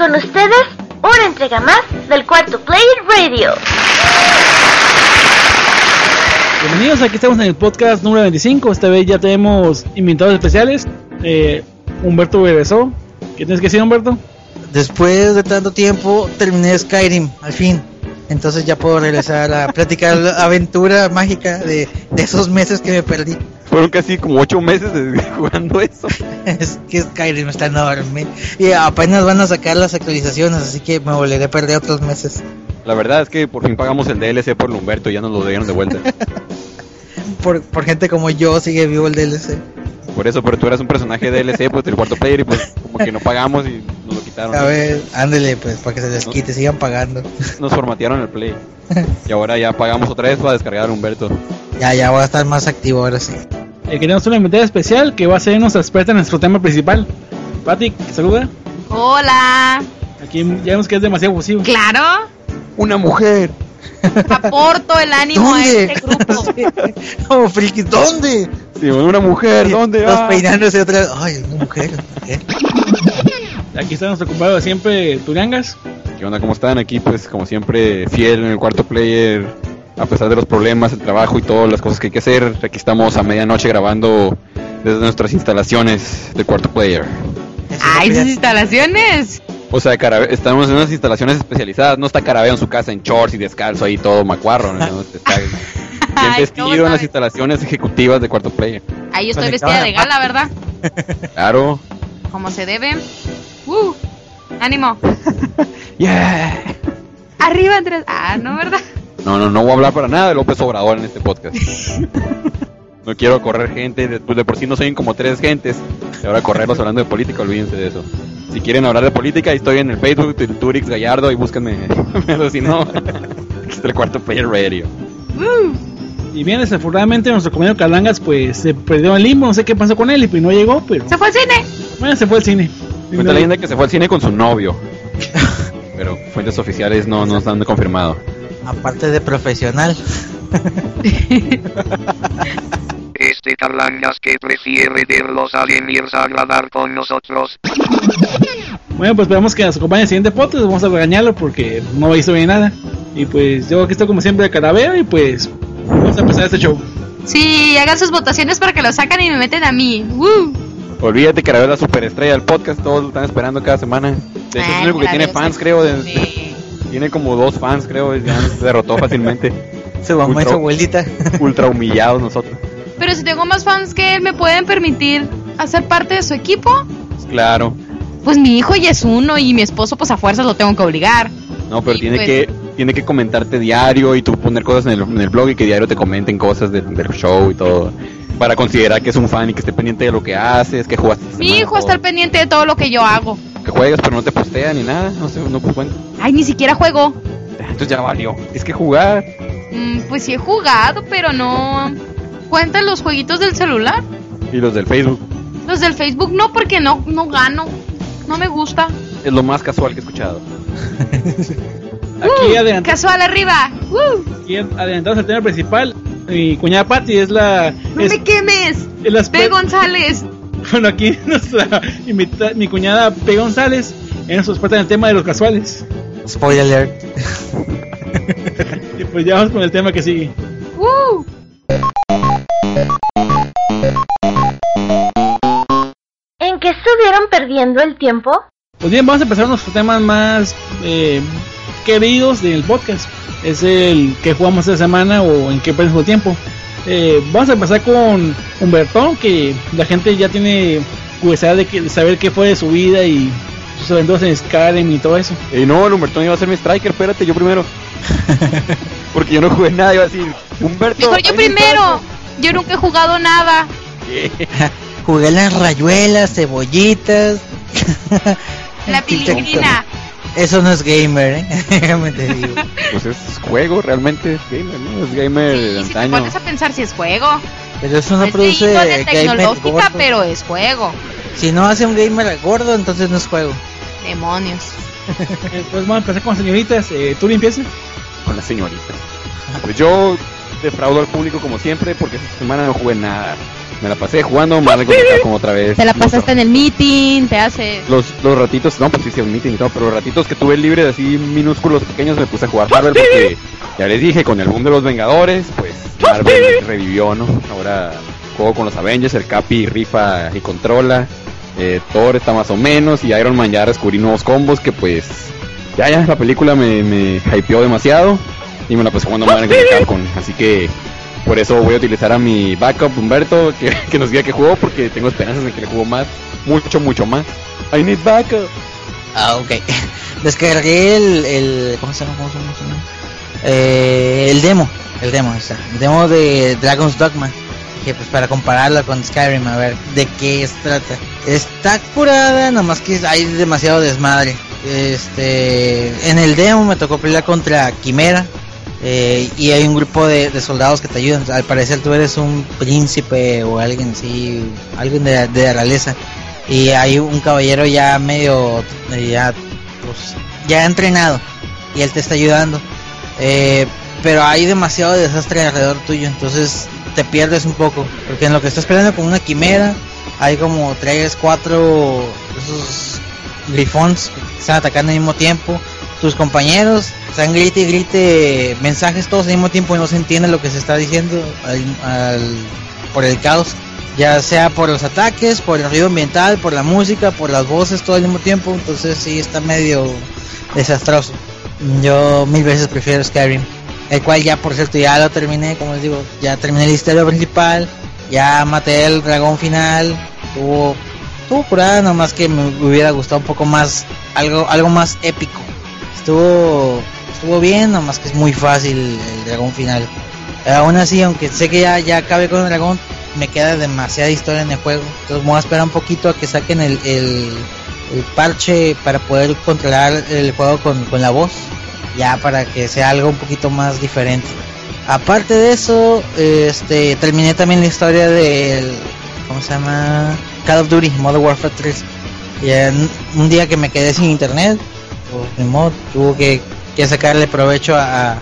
con ustedes una entrega más del cuarto Player Radio. Bienvenidos, aquí estamos en el podcast número 25. Esta vez ya tenemos invitados especiales. Eh, Humberto regresó. ¿Qué tienes que decir, Humberto? Después de tanto tiempo terminé Skyrim, al fin. Entonces ya puedo regresar a platicar la aventura mágica de, de esos meses que me perdí. Fueron casi como ocho meses de- jugando eso. Es que Skyrim está enorme. Y apenas van a sacar las actualizaciones, así que me volveré a perder otros meses. La verdad es que por fin pagamos el DLC por Lumberto y ya nos lo dieron de vuelta. Por, por gente como yo sigue vivo el DLC. Por eso, pero tú eras un personaje DLC, pues del cuarto player y pues como que no pagamos y nos lo quitaron. A ver, ándele pues, para que se les quite, sigan pagando. Nos formatearon el play. Y ahora ya pagamos otra vez para descargar a Humberto. Ya, ya voy a estar más activo ahora sí. Eh, queremos una invitada especial que va a ser nuestra experta en nuestro tema principal. Pati, saluda. Hola. Aquí ya vemos que es demasiado fusivo. Claro. ¡Una mujer! Aporto el ánimo a ¿Dónde? este grupo. Como friki, ¿dónde? Sí, una mujer, ¿dónde? Todos Ah. peinándose otra vez. Ay, una mujer, una mujer. Aquí está nuestro compañero de siempre, Turangas. ¿Qué onda? ¿Cómo están? Aquí pues como siempre fiel en el cuarto player. A pesar de los problemas, el trabajo y todas las cosas que hay que hacer, aquí estamos a medianoche grabando desde nuestras instalaciones del cuarto player. Ay, quería- instalaciones. O sea, Carabe- estamos en unas instalaciones especializadas. No está Carabeo en su casa en shorts y descalzo ahí todo macuarro. ¿no? Está bien vestido ¿cómo en las instalaciones ejecutivas de cuarto player. Ahí yo estoy vestida de la gala, ¿verdad? Claro. Como se debe. Uh, ánimo. Yeah. Arriba, Andrés. Ah, no, ¿verdad? No, no, no voy a hablar para nada de López Obrador en este podcast. No quiero correr gente, de, pues de por sí no soy como tres gentes. Y ahora correrlos hablando de política, olvídense de eso. Si quieren hablar de política, estoy en el Facebook de Turix Gallardo y búsquenme. Pero si no, aquí está el cuarto player radio. Uh, Y bien, desafortunadamente nuestro compañero Calangas pues se perdió en limbo, no sé qué pasó con él y pues no llegó, pero se fue al cine. bueno, se fue al cine. Cuenta la leyenda que se fue al cine con su novio. Pero fuentes oficiales no nos han confirmado. Aparte de profesional. Este Carlangas que prefiere verlos aliens a grabar con nosotros. Bueno, pues esperamos que nos acompañe en el siguiente podcast, vamos a regañarlo porque no hizo bien nada. Y pues yo aquí estoy como siempre de carabeo y pues vamos a empezar este show. Sí, hagan sus votaciones para que lo sacan y me meten a mí. Uh. Olvídate que era la superestrella del podcast, todos lo están esperando cada semana. De hecho, es el único que tiene fans, creo. de- Sí. Tiene como dos fans, creo. y Ya nos derrotó fácilmente. Su mamá y Ultra- su abuelita. Ultra humillados nosotros. Pero si tengo más fans que él, ¿me pueden permitir hacer parte de su equipo? Claro. Pues mi hijo ya es uno y mi esposo pues a fuerzas lo tengo que obligar. No, pero tiene pues. que tiene que comentarte diario y tú poner cosas en el, en el blog y que diario te comenten cosas del, del show y todo. Para considerar que es un fan y que esté pendiente de lo que haces, que jugaste. Mi hijo está pendiente de todo lo que yo hago. Que juegas pero no te postea ni nada. No sé, no cuenta. Ay, ni siquiera juego. Entonces ya valió. Es que jugar. Mm, pues sí he jugado, pero no... ¿Cuentan los jueguitos del celular? Y los del Facebook. Los del Facebook no, porque no, no gano. No me gusta. Es lo más casual que he escuchado. Aquí, Uh, casual arriba. Uh, aquí adelantados al tema principal, mi cuñada Patty es la... no es, me quemes. es la P. González. Bueno, aquí nuestra invita- mi cuñada P. González es nuestra experta en el tema de los casuales. Spoiler alert. Y pues ya vamos con el tema que sigue. Uh, ¿En qué estuvieron perdiendo el tiempo? Pues bien, vamos a empezar nuestros temas más eh, queridos del podcast. Es el que jugamos esta semana o en qué perdimos el tiempo. Eh, vamos a empezar con Humberto, que la gente ya tiene curiosidad de, que- de saber qué fue de su vida y sus aventuras en Skyrim y todo eso. Y no, el Humbertón iba a ser mi striker, espérate, yo primero. Porque yo no jugué nada, iba a decir, Humberto. mejor yo primero. Yo nunca he jugado nada. Jugué las rayuelas, cebollitas. La piligrina. Eso no es gamer, ¿eh? Déjame te digo. Pues es juego, realmente es gamer, ¿no? Es gamer de Sí, si te antaño. pones a pensar si es juego. Pero eso no es de produce índole gamer tecnológica, gordo. pero es juego. Si no hace un gamer gordo, entonces no es juego. Demonios. Entonces vamos a empezar con las señoritas. Eh, ¿Tú limpieza? Con la señorita. Pues yo defraudo al público como siempre porque esta semana no jugué nada. Me la pasé jugando Marvel contra Capcom otra vez. Te la pasaste en el meeting, te haces. Los, los ratitos, no, pues sí, sí, un meeting y todo, pero los ratitos que tuve libre de así minúsculos pequeños me puse a jugar Marvel porque ya les dije, con el boom de los Vengadores, pues Marvel revivió, ¿no? Ahora juego con los Avengers, el Capi rifa y controla, eh, Thor está más o menos y Iron Man ya descubrí nuevos combos que pues ya, ya, la película me, me hypeó demasiado y me la pasé jugando Marvel Capcom, así que por eso voy a utilizar a mi backup Humberto que, que nos diga que jugó porque tengo esperanzas de que le jugó más, mucho, mucho más. I need backup. Ah, ok. Descargué el, el ¿cómo se llama? ¿Cómo se llama? ¿Cómo se? Eh, el demo, el demo, está. El demo de Dragon's Dogma. Que pues para compararla con Skyrim, a ver de qué se trata. Está curada, nomás que hay demasiado desmadre. Este, en el demo me tocó pelear contra Quimera. Eh, y hay un grupo de, soldados que te ayudan. Al parecer tú eres un príncipe o alguien así, alguien de, de la realeza. Y hay un caballero ya medio, eh, ya, pues, ya entrenado. Y él te está ayudando. Eh, pero hay demasiado desastre alrededor tuyo, entonces te pierdes un poco. Porque en lo que estás peleando con una quimera, hay como 3, 4 esos grifons que están atacando al mismo tiempo. Tus compañeros están grite y grite mensajes todos al mismo tiempo y no se entiende lo que se está diciendo al- por el caos. Ya sea por los ataques, por el ruido ambiental, por la música, por las voces todo al mismo tiempo. Entonces sí está medio desastroso. Yo mil veces prefiero Skyrim. El cual ya por cierto ya lo terminé, como les digo, ya terminé la historia principal, ya maté el dragón final, tuvo, tuvo curada, nomás que me hubiera gustado un poco más, algo, algo más épico. Estuvo, estuvo bien, nomás que es muy fácil el dragón final. Aún así, aunque sé que ya, ya acabé con el dragón, me queda demasiada historia en el juego. Entonces voy a esperar un poquito a que saquen el, el, el parche para poder controlar el juego con, con la voz. Ya para que sea algo un poquito más diferente. Aparte de eso, este terminé también la historia del ¿cómo se llama? Call of Duty Modern Warfare 3. Y en un día que me quedé sin internet, pues ni modo, tuve que, que sacarle provecho a,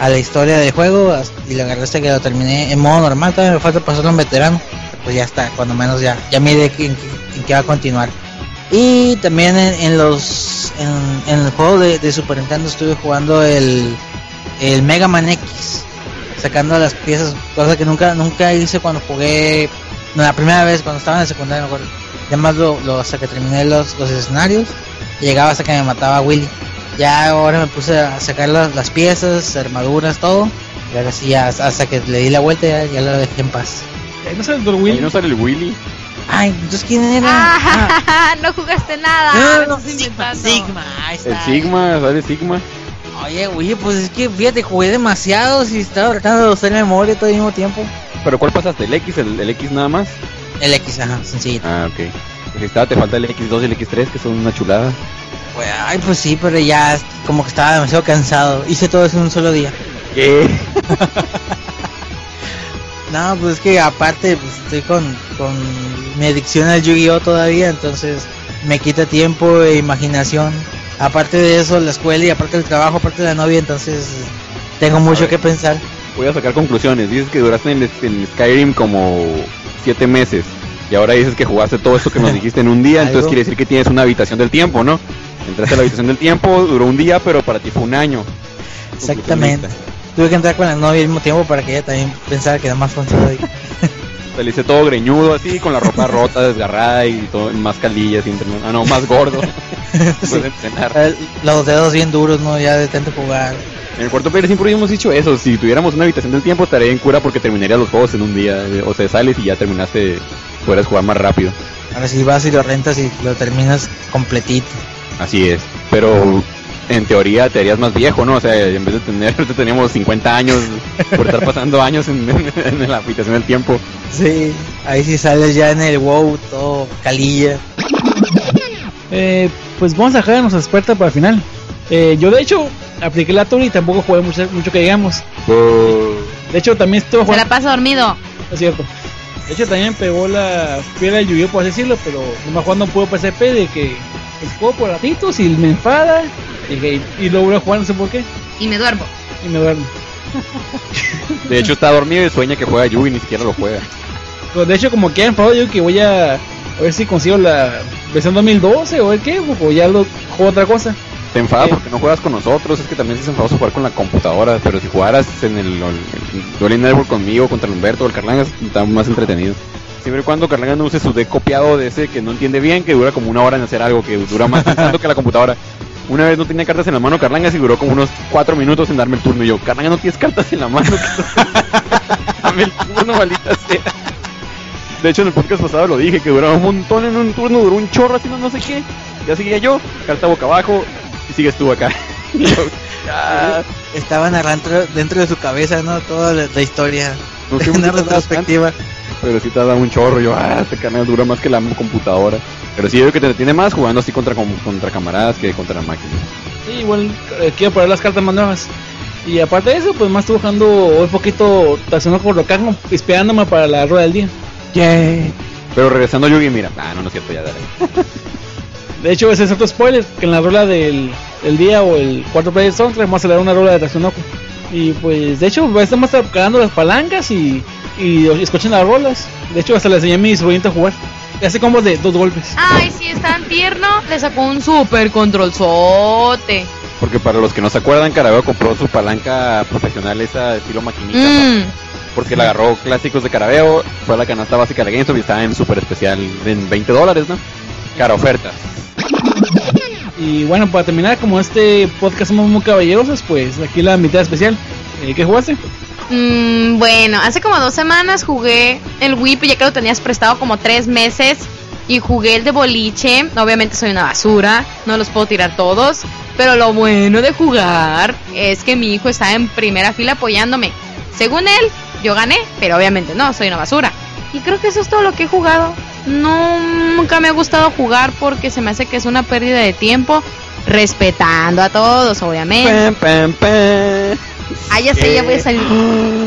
a la historia del juego y lo agarré hasta que lo terminé en modo normal, todavía me falta pasarlo en veterano, pues ya está, cuando menos ya, ya mire en, qué va a continuar. Y también en, los en, el juego de, de Super Nintendo estuve jugando el, el Mega Man X, sacando las piezas, cosa que nunca nunca hice cuando jugué la primera vez cuando estaba en la secundaria, me acuerdo. Además lo, lo- hasta que terminé los, los escenarios, llegaba hasta que me mataba Willy. Ya ahora me puse a sacar las, las piezas, armaduras, todo. Y ahora sí, ya, hasta que le di la vuelta ya, ya lo dejé en paz. Ahí no sale el Dor Ahí no sale el Willy. Ay, entonces quién era? Ah, Ah, no jugaste nada. no, no, Sigma. Sigma, ahí El está. Sigma, sale Sigma. Oye, oye, pues es que fíjate, jugué demasiado y estaba tratando de hacer memoria todo al mismo tiempo. ¿Pero cuál pasaste? ¿El X? ¿El, el X nada más? El X, ajá, sencillito. Ah, ok. Está, te falta el X2 y el X3, que son una chulada. Pues, ay, pues sí, pero ya como que estaba demasiado cansado. Hice todo eso en un solo día. ¿Qué? No, pues es que aparte pues, estoy con, con mi adicción al Yu-Gi-Oh todavía, entonces me quita tiempo e imaginación. Aparte de eso, la escuela y aparte del trabajo, aparte de la novia, entonces tengo mucho que pensar. Voy a sacar conclusiones. Dices que duraste en, en Skyrim como 7 meses. Y ahora dices que jugaste todo esto que nos dijiste en un día. entonces quiere decir que tienes una habitación del tiempo, ¿no? Entraste a la habitación del tiempo, duró un día, pero para ti fue un año. Exactamente. Tuve que entrar con la novia al mismo tiempo para que ella también pensara que era más funcionado. Saliste todo greñudo así, con la ropa rota, desgarrada y todo, más calillas, sin entrenar. Ah, no, más gordo. Entrenar. Los dedos bien duros, ¿no? Ya de tanto jugar. En el cuarto player siempre hemos dicho eso. Si tuviéramos una habitación del tiempo, estaría en cura porque terminaría los juegos en un día. O sea, sales y ya terminaste, puedes jugar más rápido. Ahora sí vas y lo rentas y lo terminas completito. Así es. Pero en teoría te harías más viejo, ¿no? O sea, en vez de tener, ahorita teníamos 50 años por estar pasando años en, en- en la habitación del tiempo. Sí, ahí sí sales ya en el WoW, todo calilla. Eh, pues vamos a dejar a nuestra experta para el final. Eh, yo de hecho apliqué la tour y tampoco jugué mucho, mucho que digamos. De hecho también estuve Se la jugando, pasa dormido. es cierto. De hecho también pegó la piedra de Yu-Gi-Oh por así decirlo, pero nomás jugando un juego PSP de que pues, juego por ratitos y me enfada y, que- y a jugar no sé por qué Y me duermo. y me duermo. De hecho está dormido y sueña que juega Yu y ni siquiera lo juega. Pues, de hecho, como que han enfadado yo que voy a, a ver si consigo la versión 2012 o el qué, o ya lo juego otra cosa. Te enfadas Sí. porque no juegas con nosotros, es que también es enfadoso jugar con la computadora, pero si jugaras en el, el Dueling Network conmigo, contra el Humberto o el Carlangas, está más entretenido. Siempre y cuando Carlangas no use su deck copiado de ese que no entiende bien, que dura como una hora en hacer algo, que dura más pensando que la computadora. Una vez no tenía cartas en la mano Carlangas y duró como unos 4 minutos en darme el turno. Y yo, Carlangas, no tienes cartas en la mano. Dame el turno, maldita sea. De hecho, en el podcast pasado lo dije, que duraba un montón en un turno, duró un chorro haciendo no sé qué. Ya seguía yo, carta boca abajo, y sigues tú acá. Y yo, ya, Estaba narrando dentro de su cabeza, ¿no? Toda la, la historia. no sé Una retrospectiva. Pero sí te da un chorro. Yo, ah, este canal dura más que la computadora. Pero sí, yo creo que te tiene más jugando así contra, com- contra camaradas que contra máquinas. Sí, igual eh, quiero poner las cartas más nuevas. Y aparte de eso, pues más estuve jugando un poquito Tatsunoko por lo cago, esperándome para la rueda del día. Pero regresando a Yugi, mira. Ah, no, no es cierto, ya dale. De hecho, ese es otro spoiler, que en la rola del, del día o el cuarto play de soundtrack vamos a leer una rola de Tatsunoko. Y pues, de hecho, estamos cagando las palancas y, y escuchen las rolas. De hecho, hasta le enseñé a mi sobrinito a jugar. Hace combos de dos golpes. Ay, sí, es tan tierno. Le sacó un super controlzote. Porque para los que no se acuerdan, Carabeo compró su palanca profesional, esa estilo maquinita. Mm. Porque la agarró clásicos de Carabeo, fue a la canasta básica de GameStop y estaba en super especial en 20 dólares, ¿no? Cara oferta. Y bueno, para terminar, como este podcast somos muy caballerosos, pues aquí la mitad especial. Eh, ¿Qué jugaste? Mm, bueno, hace como dos semanas jugué el Wii, ya que lo tenías prestado como tres meses. Y jugué el de boliche. Obviamente soy una basura, no los puedo tirar todos. Pero lo bueno de jugar es que mi hijo está en primera fila apoyándome. Según él, yo gané, pero obviamente no, soy una basura. Y creo que eso es todo lo que he jugado. No, nunca me ha gustado jugar porque se me hace que es una pérdida de tiempo. Respetando a todos, obviamente. Pam, pam, pam. Ah, ya sé, ya voy a salir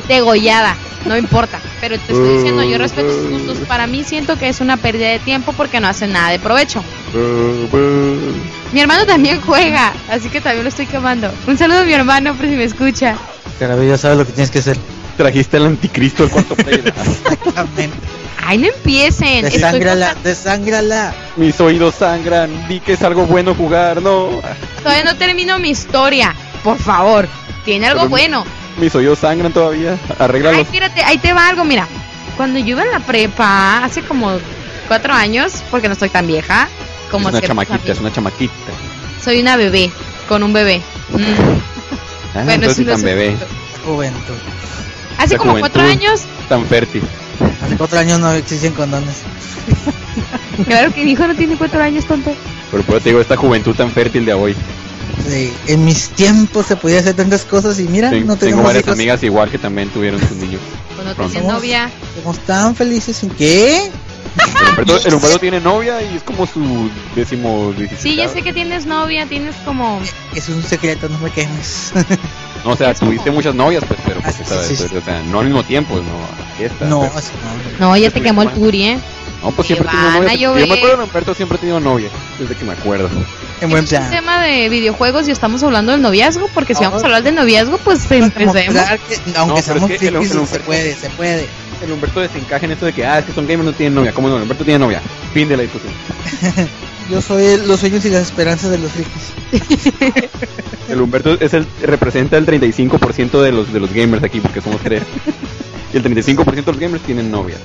degollada. No importa. Pero te estoy diciendo, yo respeto sus gustos. Para mí siento que es una pérdida de tiempo porque no hacen nada de provecho. Bu, bu. Mi hermano también juega, así que también lo estoy quemando. Un saludo a mi hermano por si me escucha. Ya sabes lo que tienes que hacer. Trajiste al anticristo al cuarto player. Exactamente. Ay, no empiecen. Contra- desángrala. Mis oídos sangran. Vi que es algo bueno jugar, no. Todavía no termino mi historia. Por favor, tiene algo Pero- bueno. Mis oídos sangran todavía. Ay, Arréglalos. fíjate, ahí te va algo, mira. Cuando yo iba en la prepa, hace como cuatro años, porque no estoy tan vieja, como es una chamaquita, amigos. es una chamaquita. Soy una bebé, con un bebé. Mm. Ah, Bueno, tan sé. bebé, Juventud. Hace La como juventud. cuatro años, tan fértil. Hace cuatro años no existen condones. claro que mi hijo no tiene cuatro años, tonto. Pero por te digo, esta juventud tan fértil de hoy. Sí, en mis tiempos se podía hacer tantas cosas y mira, Ten- no tengo tenemos varias hijos. amigas igual que también tuvieron sus niños. Cuando tenía novia. Somos tan felices. ¿en ¿Qué? El Humberto, el Humberto tiene novia y es como su décimo Sí, ya sé que tienes novia, tienes como... Es un secreto, no me quemes. No, o sea, Es como- tuviste muchas novias, pues, pero pues, Ah, esa- sí, sí, o sea, no al mismo tiempo, no. Esta, no, pero- así no. No, ya te quemó el turi, ¿eh? no, pues que siempre van novia. Yo llover. me acuerdo de Humberto siempre ha tenido novia, desde que me acuerdo. En buen Este es un plan. tema de videojuegos y estamos hablando del noviazgo, porque si No. vamos a hablar de noviazgo, pues empecemos. Demostrar que, aunque No, seamos es que el- frikis, el- se puede, se puede. El Humberto desencaja en esto de que, ah, es que son gamers, no tienen novia. ¿Cómo no? El Humberto tiene novia. Fin de la discusión. Yo soy el- los sueños y las esperanzas de los frikis. El Humberto es el, representa el 35% de los, de los gamers aquí, porque somos tres. Y el 35% de los gamers tienen novia.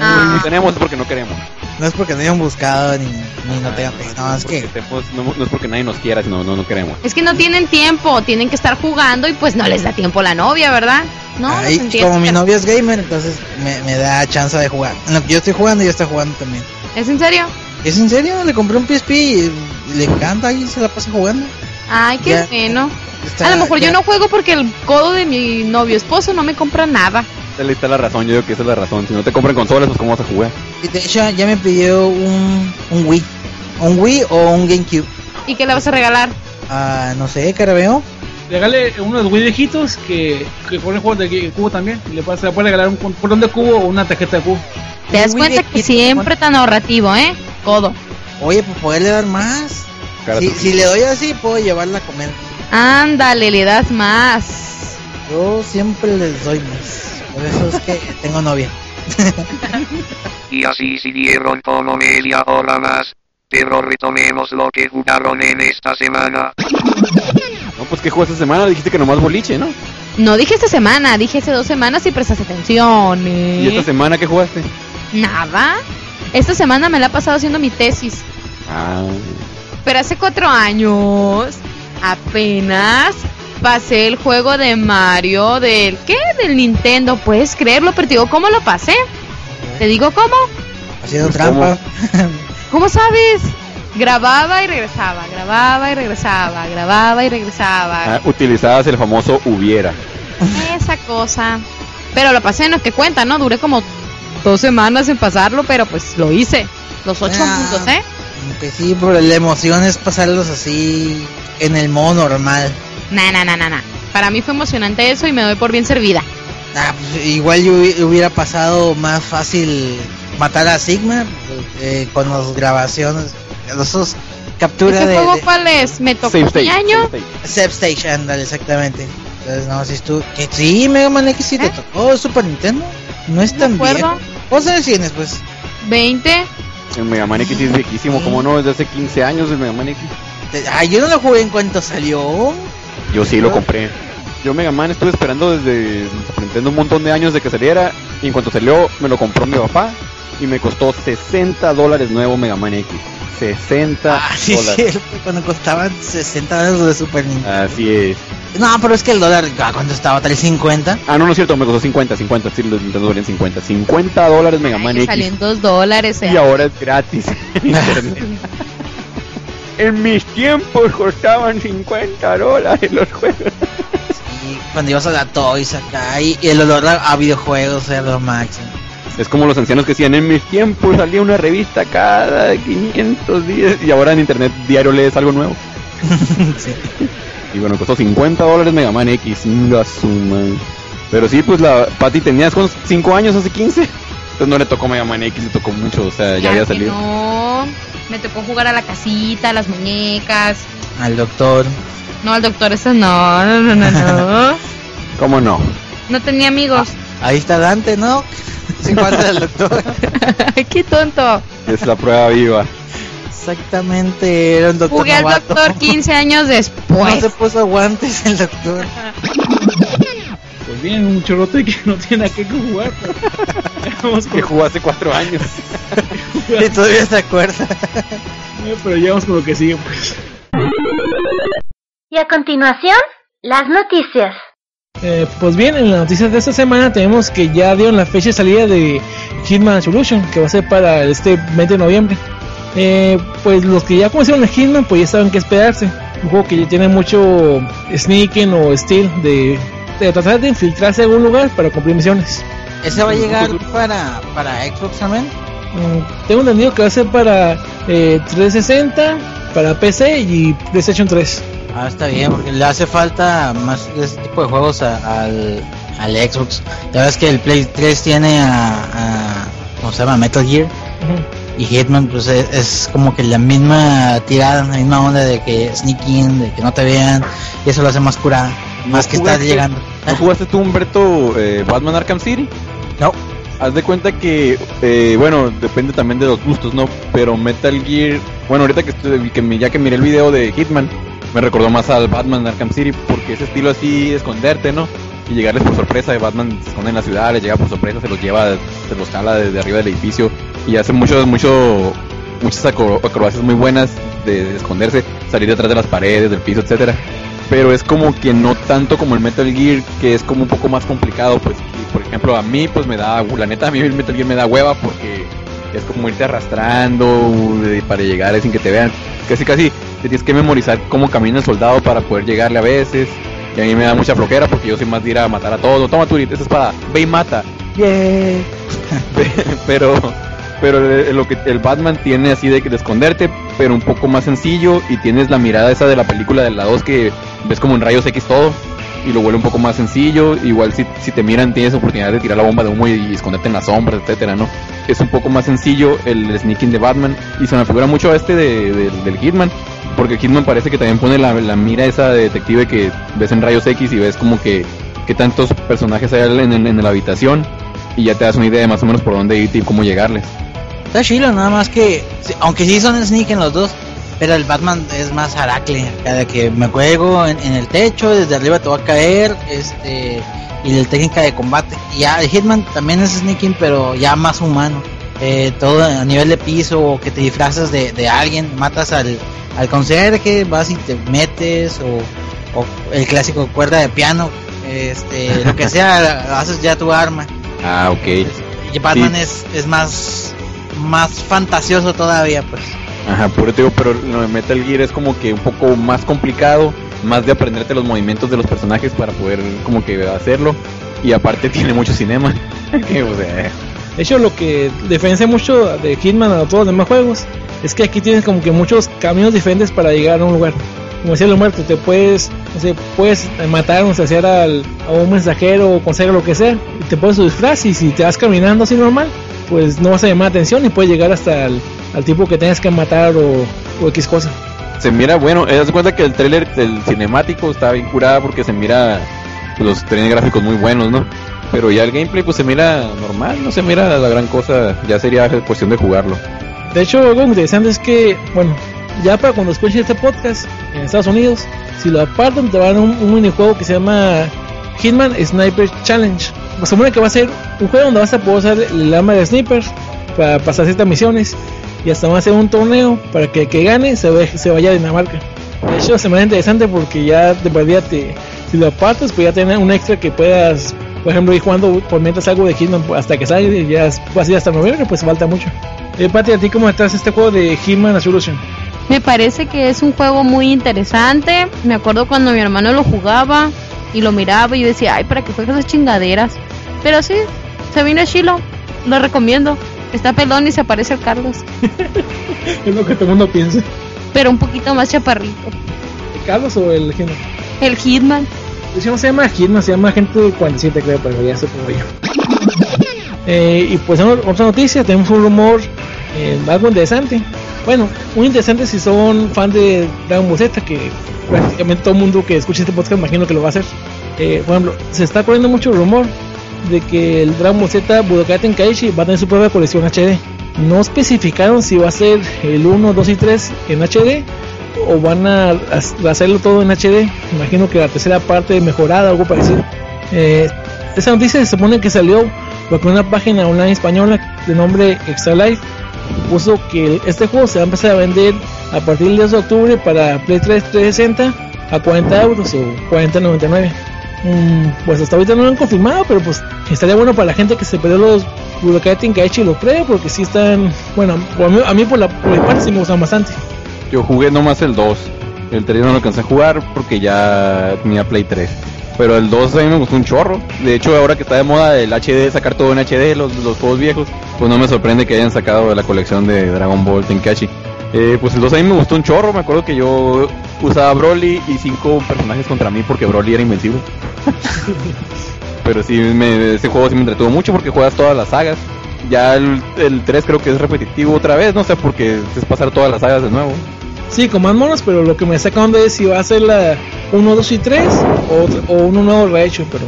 Ah. Si tenemos es porque no queremos. No es porque no hayan buscado ni, ni no tengan No, es Porque que no, no es porque nadie nos quiera, sino no, no queremos. Es que no tienen tiempo, tienen que estar jugando y pues no les da tiempo la novia, ¿verdad? No, Ay, entiendo, como mi novia es gamer, entonces me, me da chance de jugar. En lo que yo estoy jugando, ella está jugando también. ¿Es en serio? ¿Es en serio? Le compré un PSP y le encanta y se la pasa jugando. Ay, qué bueno. A lo mejor ya- yo no juego porque el codo de mi novio esposo no me compra nada. Ahí está la razón, yo digo que esa es la razón. Si no te compran consolas, pues ¿cómo vas a jugar? Y de hecho ya me pidió un, un Wii. Un Wii o un GameCube. ¿Y qué le vas a regalar? Ah, no sé, carabeo. Regale unos Wii viejitos que, que corren juegos de cubo también. Y le puede, se le puede regalar un control de cubo o una tarjeta de cubo. Te das cuenta que siempre tan ahorrativo, ¿eh? Codo. Oye, pues poderle dar más. Si, si le doy así, puedo llevarla a comer. Ándale, le das más. Yo siempre les doy más. Por eso es que tengo novia. Y así siguieron como media hora más. Pero retomemos lo que jugaron en esta semana. No, pues ¿qué jugaste esta semana? Dijiste que nomás boliche, ¿no? No dije esta semana, dije hace dos semanas y prestas atención. ¿eh? ¿Y esta semana qué jugaste? Nada. Esta semana me la he pasado haciendo mi tesis. Ah, Pero hace cuatro años, apenas pasé el juego de Mario del ¿qué? Del Nintendo. ¿Puedes creerlo? Pero te digo, ¿cómo lo pasé? Te digo cómo. Haciendo Pues, trampa. ¿Cómo sabes? Grababa y regresaba, grababa y regresaba, grababa y regresaba. ah, utilizabas el famoso hubiera. Esa cosa. Pero lo pasé, no es que cuenta, ¿no? Duré como dos semanas en pasarlo, pero pues lo hice. Los ocho Ah. puntos, ¿eh? Aunque sí, pero la emoción es pasarlos así en el modo normal. Nah, nah, nah, nah, nah. Para mí fue emocionante eso y me doy por bien servida. Ah, pues, igual yo hubi- hubiera pasado más fácil matar a Sigma eh, con las grabaciones, esos captura ¿Ese de, juego de- cuál es? ¿Me tocó mi state. año? save Stage, ándale, exactamente. Entonces, no, si tú, que sí, Mega Man X sí te ¿Eh? tocó, Super Nintendo. No es tan viejo. ¿Cuántos años tienes, pues? 20. El Mega Man X sí es viejísimo, ¿cómo no? Desde hace 15 años el Mega Man X. Te- Ay, yo no lo jugué en cuanto salió. Yo sí lo compré. Yo Mega Man estuve esperando desde Super Nintendo un montón de años de que saliera. Y en cuanto salió, me lo compró mi papá. Y me costó 60 dólares nuevo Mega Man X. 60 Ah, sí, es dólares. cierto, cuando costaban 60 dólares de Super Nintendo. Así es. No, pero es que el dólar, ah, ¿cuánto estaba? ¿350? Ah, no, no es cierto, me costó 50, 50. Sí, los Nintendo valían 50. 50 dólares Mega Man Ay, X. salió en 2 dólares. Y ahora es gratis en internet. En mis tiempos costaban 50 dólares los juegos. Y cuando ibas a la Toys acá, y, y el olor a, a videojuegos era lo máximo. Es como los ancianos que decían, en mis tiempos salía una revista cada 500 días y ahora en internet diario lees algo nuevo. Sí. Y bueno, costó 50 dólares Mega Man X, chinga su madre. Pero sí, pues la Patty tenías con 5 años, hace 15. Entonces no le tocó Mega Man X, le tocó mucho, o sea, ya Claro había que salido. No, me tocó jugar a la casita, a las muñecas. Al doctor. No, al doctor, eso no, no, no, no, no. ¿Cómo no? No tenía amigos. Ahí está Dante, ¿no? Se encuentra el doctor. Qué tonto. Es la prueba viva. Exactamente, era un doctor Jugué al doctor 15 años No después. se puso guantes el doctor. Pues bien, un chorrote que no tiene a qué jugar. pero Que jugó hace 4 años. Y todavía se acuerda. pero ya vamos con lo que sigue, pues. Y a continuación, las noticias. Eh, pues bien, en las noticias de esta semana tenemos que ya dieron la fecha de salida de Hitman Solution, que va a ser para este 20 de noviembre. Eh, pues los que ya conocieron a Hitman, pues ya saben qué esperarse. Un juego que ya tiene mucho sneaking o steal de, de tratar de infiltrarse en algún lugar para cumplir misiones. ¿Ese va a llegar para, para Xbox también? Mm, tengo entendido que va a ser para eh, 360, para PC y PlayStation 3. Ah, está bien, porque le hace falta más de ese tipo de juegos a- al, al Xbox. La verdad es que el Play 3 tiene a, a ¿cómo se llama? Metal Gear. Y Hitman, pues es, es como que la misma tirada, la misma onda de que sneaking, de que no te vean, y eso lo hace más curada, más que estar jugaste- llegando. ¿No jugaste tú, Humberto, eh, Batman Arkham City? No. Haz de cuenta que, eh, bueno, depende también de los gustos, ¿no? Pero Metal Gear, bueno, ahorita que, estoy, que ya que miré el video de Hitman, me recordó más al Batman Arkham City, porque ese estilo así, esconderte, ¿no? Y llegarles por sorpresa, de Batman se esconde en la ciudad, les llega por sorpresa, se los lleva, se los jala desde arriba del edificio, y hace mucho, mucho, muchas acro- acrobacias muy buenas de, de esconderse, salir detrás de las paredes, del piso, etcétera pero es como que no tanto como el Metal Gear, que es como un poco más complicado, pues, y, por ejemplo, a mí, pues me da, la neta, a mí el Metal Gear me da hueva porque es como irte arrastrando para llegar sin que te vean, casi casi te tienes que memorizar cómo camina el soldado para poder llegarle a veces, y a mí me da mucha flojera porque yo soy más de ir a matar a todos, toma tu esa espada, ve y mata, ¡yay! pero pero eh, lo que el Batman tiene así de, de esconderte, pero un poco más sencillo y tienes la mirada esa de la película de la 2 que ves como en rayos X todo y lo vuelve un poco más sencillo, igual si, si te miran tienes oportunidad de tirar la bomba de humo y, y esconderte en las sombras, etcétera, ¿no? Es un poco más sencillo el sneaking de Batman y se me figura mucho a este de, de- del Hitman, porque Hitman parece que también pone la, la mira esa de detective que ves en rayos X y ves como que qué tantos personajes hay en, en- la habitación y ya te das una idea de más o menos por dónde ir y cómo llegarles. Está chilo, nada más que, aunque sí son sneak en los dos, pero el Batman es más aracle, cada que me cuelgo en, en el techo, desde arriba te va a caer, este, y la técnica de combate. Y ya el Hitman también es sneaking, pero ya más humano. Eh, todo a nivel de piso, o que te disfrazas de, de alguien, matas al, al conserje, vas y te metes, o, o el clásico cuerda de piano, este, lo que sea, haces ya tu arma. Ah, ok. Y Batman Sí. es, es más, más fantasioso todavía, pues. Ajá, por eso digo, pero lo de Metal Gear es como que un poco más complicado, más de aprenderte los movimientos de los personajes para poder como que hacerlo. Y aparte tiene mucho cinema. De hecho, lo que diferencia mucho de Hitman a todos los demás juegos es que aquí tienes como que muchos caminos diferentes para llegar a un lugar. Como decía el muerto, te puedes, no sé, puedes matar o hacer al, a un mensajero o conseguir lo que sea. Y te pones tu disfraz y si te vas caminando así normal, pues no vas a llamar atención y puedes llegar hasta el, al tipo que tengas que matar o, o X cosa. se mira bueno. Eh, de cuenta que el trailer del cinemático está bien curada porque se mira los trenes gráficos muy buenos, ¿no? Pero ya el gameplay pues se mira normal, no se mira la gran cosa, ya sería cuestión de jugarlo. De hecho, algo interesante es que, bueno, ya para cuando escuchen este podcast en Estados Unidos, si lo apartan, te van a un minijuego que se llama Hitman Sniper Challenge. Se supone que va a ser un juego donde vas a poder usar el arma de sniper para pasar ciertas misiones y hasta va a hacer un torneo para que el que gane se, ve- se vaya a Dinamarca. De hecho, se me hace interesante porque ya de perdida te, si lo apartas, pues ya tener un extra que puedas, por ejemplo, ir jugando por mientras algo de Hitman hasta que salga y ya ser hasta noviembre, pues falta mucho. Eh, Pati, ¿a ti cómo estás este juego de Hitman Absolution? Me parece que es un juego muy interesante. Me acuerdo cuando mi hermano lo jugaba y lo miraba y yo decía, ay, ¿para qué juegas esas chingaderas? Pero sí, se vino Chilo, lo recomiendo. Está pelón y se parece al Carlos, Es lo que todo el mundo piensa. pero un poquito más chaparrito. ¿El Carlos o el Hitman? El Hitman. Hecho, no se llama Hitman, se llama Agente 47, creo, pero ya se como yo. Eh, y pues otra noticia, tenemos un rumor eh, algo interesante. Bueno, muy interesante si son fan de Ball Z, que prácticamente todo mundo que escuche este podcast imagino que lo va a hacer. Eh, por ejemplo, se está corriendo mucho rumor de que el Dragon Ball Z Budokai Tenkaichi va a tener su propia colección HD. No especificaron si va a ser el 1, 2 y 3 en HD o van a ha- hacerlo todo en HD. Imagino que la tercera parte mejorada, algo parecido. Eh, esa noticia se supone que salió porque una página online española de nombre Extra Life puso que este juego se va a empezar a vender a partir del 10 de octubre para Play 3 360 a 40 euros o 40.99. Mm, pues hasta ahorita no lo han confirmado, pero pues estaría bueno para la gente que se perdió los Budokai Tenkaichi y los pruebe porque sí están, bueno, a mí por la por mi parte sí me gustan bastante. Yo jugué nomás el 2. El 3 no lo alcancé a jugar porque ya tenía Play 3. Pero el 2 a mí me gustó un chorro. De hecho, ahora que está de moda el HD, sacar todo en HD, los, los juegos viejos, pues no me sorprende que hayan sacado la colección de Dragon Ball Tenkaichi. Eh, pues el 2 a mí me gustó un chorro. Me acuerdo que yo usaba Broly y cinco personajes contra mí porque Broly era invencible. Pero sí, me, ese juego sí me entretuvo mucho porque juegas todas las sagas. Ya el, el 3 creo que es repetitivo otra vez, no sé, porque es pasar todas las sagas de nuevo. Sí, con más monos, pero lo que me saca onda es si va a ser la 1, 2 y 3 o, o uno nuevo rehecho, pero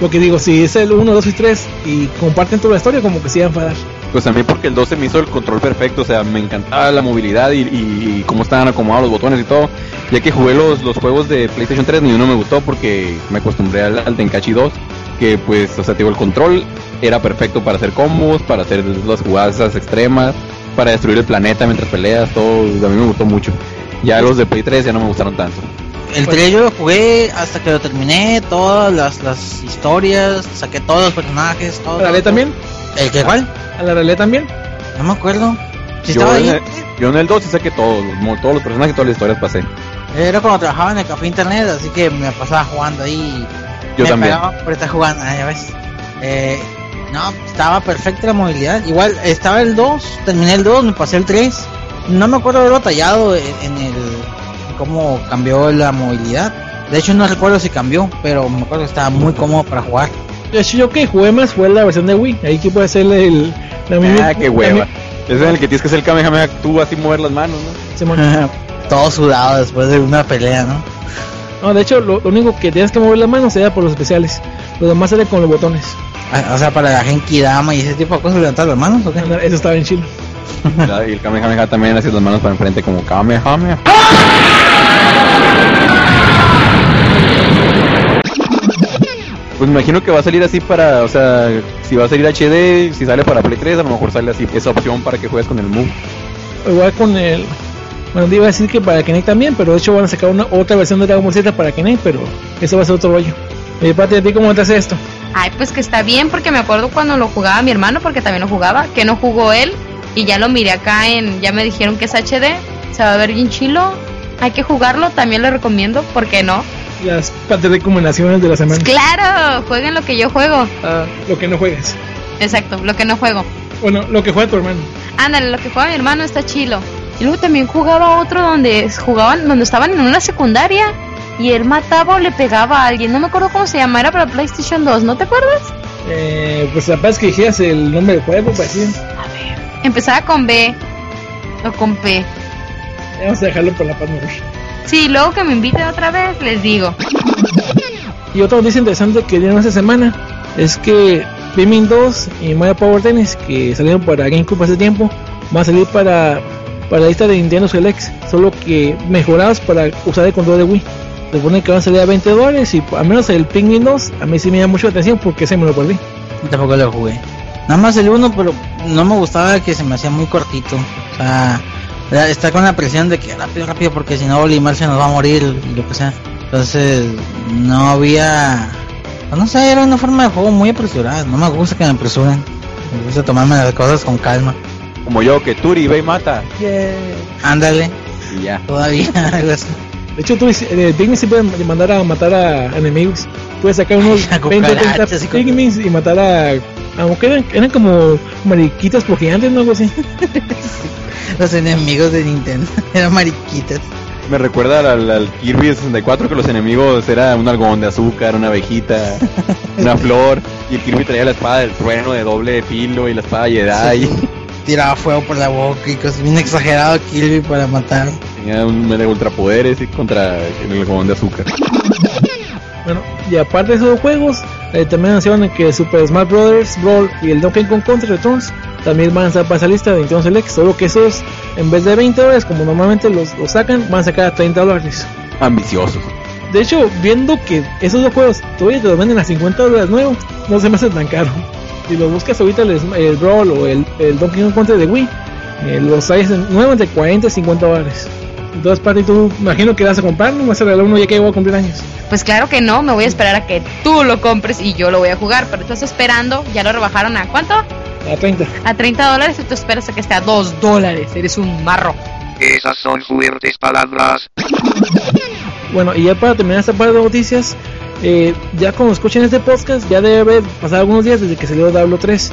lo que digo, si es el 1, 2 y 3 y comparten toda la historia, como que se iban a enfadar. Pues a mí porque el 12 me hizo el control perfecto, o sea, me encantaba la movilidad y, y- cómo estaban acomodados los botones y todo. Ya que jugué los, los juegos de PlayStation 3, ni uno me gustó porque me acostumbré al, al Tenkaichi 2, que pues, o sea, te digo, el control era perfecto para hacer combos, para hacer las jugadas extremas, para destruir el planeta mientras peleas, todo, a mí me gustó mucho. Ya los de Play 3 ya no me gustaron tanto. El 3 yo lo jugué hasta que lo terminé, todas las, las historias, saqué todos los personajes, todo. ¿A la ley también? ¿El que cuál? ¿A la realidad también? No me acuerdo. Si yo, estaba en ahí. el, yo en el 2 sí saqué todos, todos los personajes, todas las historias pasé. Era cuando trabajaba en el café internet, así que me pasaba jugando ahí. Yo me también. por estar jugando, ah, ya ves. Eh, no, estaba perfecta la movilidad. Igual estaba el 2, terminé el 2, me pasé el 3. No me acuerdo haber batallado en, en el en cómo cambió la movilidad. De hecho no recuerdo si cambió, pero me acuerdo que estaba muy cómodo para jugar. De hecho, yo que jugué más fue la versión de Wii, ahí que puede hacerle el... La misma- Ah, qué hueva. Es en el que tienes que hacer el Kamehameha tú así mover las manos, ¿no? Simón. Todo sudado después de una pelea, ¿no? No, de hecho, lo, lo único que tienes que mover las manos era por los especiales. Lo demás sale con los botones. O sea, para la Genki Dama y ese tipo de cosas, levantar las manos o qué? Anda, Eso estaba en Chile. Y el Kamehameha también hace las manos para enfrente como Kamehameha. Pues me imagino que va a salir así para, o sea, si va a salir HD, si sale para Play 3, a lo mejor sale así esa opción para que juegues con el Move. Igual con el. Bueno, te iba a decir que para Kinect también, pero de hecho van a sacar una otra versión de Dragon Ball Z para Kinect, pero eso va a ser otro rollo. Y Pati, ¿a ti cómo te hace esto? Ay, pues que está bien, porque me acuerdo cuando lo jugaba mi hermano, porque también lo jugaba, que no jugó él, y ya lo miré acá en, ya me dijeron que es HD, se va a ver bien chilo, hay que jugarlo, también lo recomiendo, ¿por qué no? Las Pati recomendaciones de la semana. Claro, jueguen lo que yo juego. Ah, lo que no juegues. Exacto, lo que no juego. Bueno, lo que juega tu hermano. Ándale, lo que juega mi hermano está chilo. Y luego también jugaba otro donde jugaban, donde estaban en una secundaria y él mataba o le pegaba a alguien. No me acuerdo cómo se llama, era para PlayStation 2, ¿no te acuerdas? Eh, pues capaz que dijeras el nombre del juego, pues sí. Empezaba con B o con P. Vamos a dejarlo por la paz, mejor. Sí, luego que me inviten otra vez, les digo. Y otra noticia interesante que dieron esta semana es que Pikmin 2 y Mario Power Tennis, que salieron para GameCube hace tiempo, van a salir para, para la lista de Nintendo Select, solo que mejorados para usar el control de Wii. Se supone que van a salir a 20 dólares y al menos el Pikmin 2 a mí sí me llama mucho la atención porque se me lo perdí. Tampoco lo jugué. Nada más el uno, pero no me gustaba que se me hacía muy cortito. O sea, está con la presión de que rápido, rápido, porque si no Olimar se nos va a morir y lo que sea. Entonces, no había. pues No sé, era una forma de juego muy apresurada. No me gusta que me apresuren. Me gusta tomarme las cosas con calma. Como yo, que Turi ve y mata. Ándale, Y ya. todavía algo así. De hecho, tú eh, Pikmin sí puede mandar a matar a enemigos. Puedes sacar unos A 20 30 cucarachas y cosas. Pikmin y matar a. Aunque eran, eran como mariquitas por gigantes, ¿no? Algo así. Los enemigos de Nintendo eran mariquitas. Me recuerda al, al Kirby de 64 que los enemigos era un algodón de azúcar, una abejita, una flor. Y el Kirby traía la espada del trueno de doble filo y la espada Jedi. Tiraba fuego por la boca y cosas bien exagerado Kirby para matar. Tenía un de ultrapoderes y contra el algodón de azúcar. Bueno, y aparte de esos juegos, eh, también anunciaron que Super Smash Bros. Brawl y el Donkey Kong Country Returns también van a estar para esa lista de Nintendo Select, solo que esos, en vez de 20 dólares, como normalmente los, los sacan, van a sacar a 30 dólares. Ambiciosos. De hecho, viendo que esos dos juegos todavía te los venden a 50 dólares nuevos, no se me hace tan caro. Si los buscas ahorita el, Brawl o el, el Donkey Kong Country de Wii, eh, los hay nuevos entre 40 y 50 dólares. Entonces, Pati, tú imagino que vas a comprar, no vas a regalar uno ya que voy a cumplir años. Pues claro que no, me voy a esperar a que tú lo compres y yo lo voy a jugar. Pero estás esperando, ya lo rebajaron a cuánto? A 30. A 30 dólares y tú esperas a que esté a 2 dólares. Eres un marro. Esas son fuertes palabras. Bueno, y ya para terminar esta parte de noticias, eh, ya como escuchen este podcast, ya debe haber pasado algunos días desde que salió Diablo 3.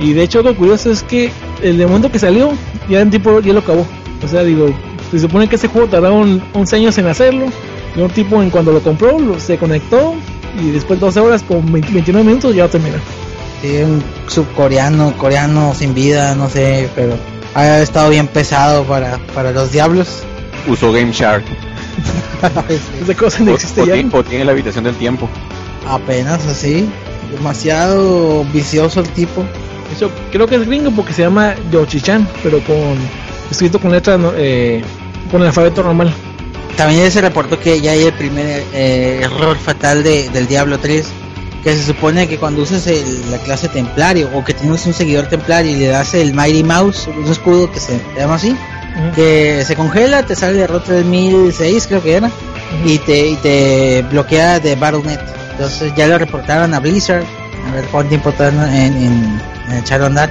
Y de hecho, lo curioso es que el momento que salió, ya un tipo ya lo acabó. O sea, digo, se supone que ese juego tardaron 11 años en hacerlo. Y un tipo, en cuando lo compró, lo- se conectó. Y después de 12 horas, con 20 29 minutos, ya terminó. Sí, un subcoreano, coreano sin vida, no sé, pero ha estado bien pesado para, para los diablos. Usó Game Shark. Esa cosa no existe o ya. o tiene la habitación del tiempo. Apenas así, demasiado vicioso el tipo. De hecho, creo que es gringo porque se llama Yoshi-chan, pero con escrito con letras eh, con el alfabeto normal. También se reportó que ya hay el primer eh, error fatal de, del Diablo 3, que se supone que cuando usas el- la clase templario o que tienes un seguidor templario y le das el Mighty Mouse, un escudo que se llama así, Ujú. que se congela, te sale de error 3006 creo que era, y te, y te bloquea de Battle.net. Entonces ya lo reportaron a Blizzard, a ver cuánto tiempo tardan en, en, en echarlo a andar.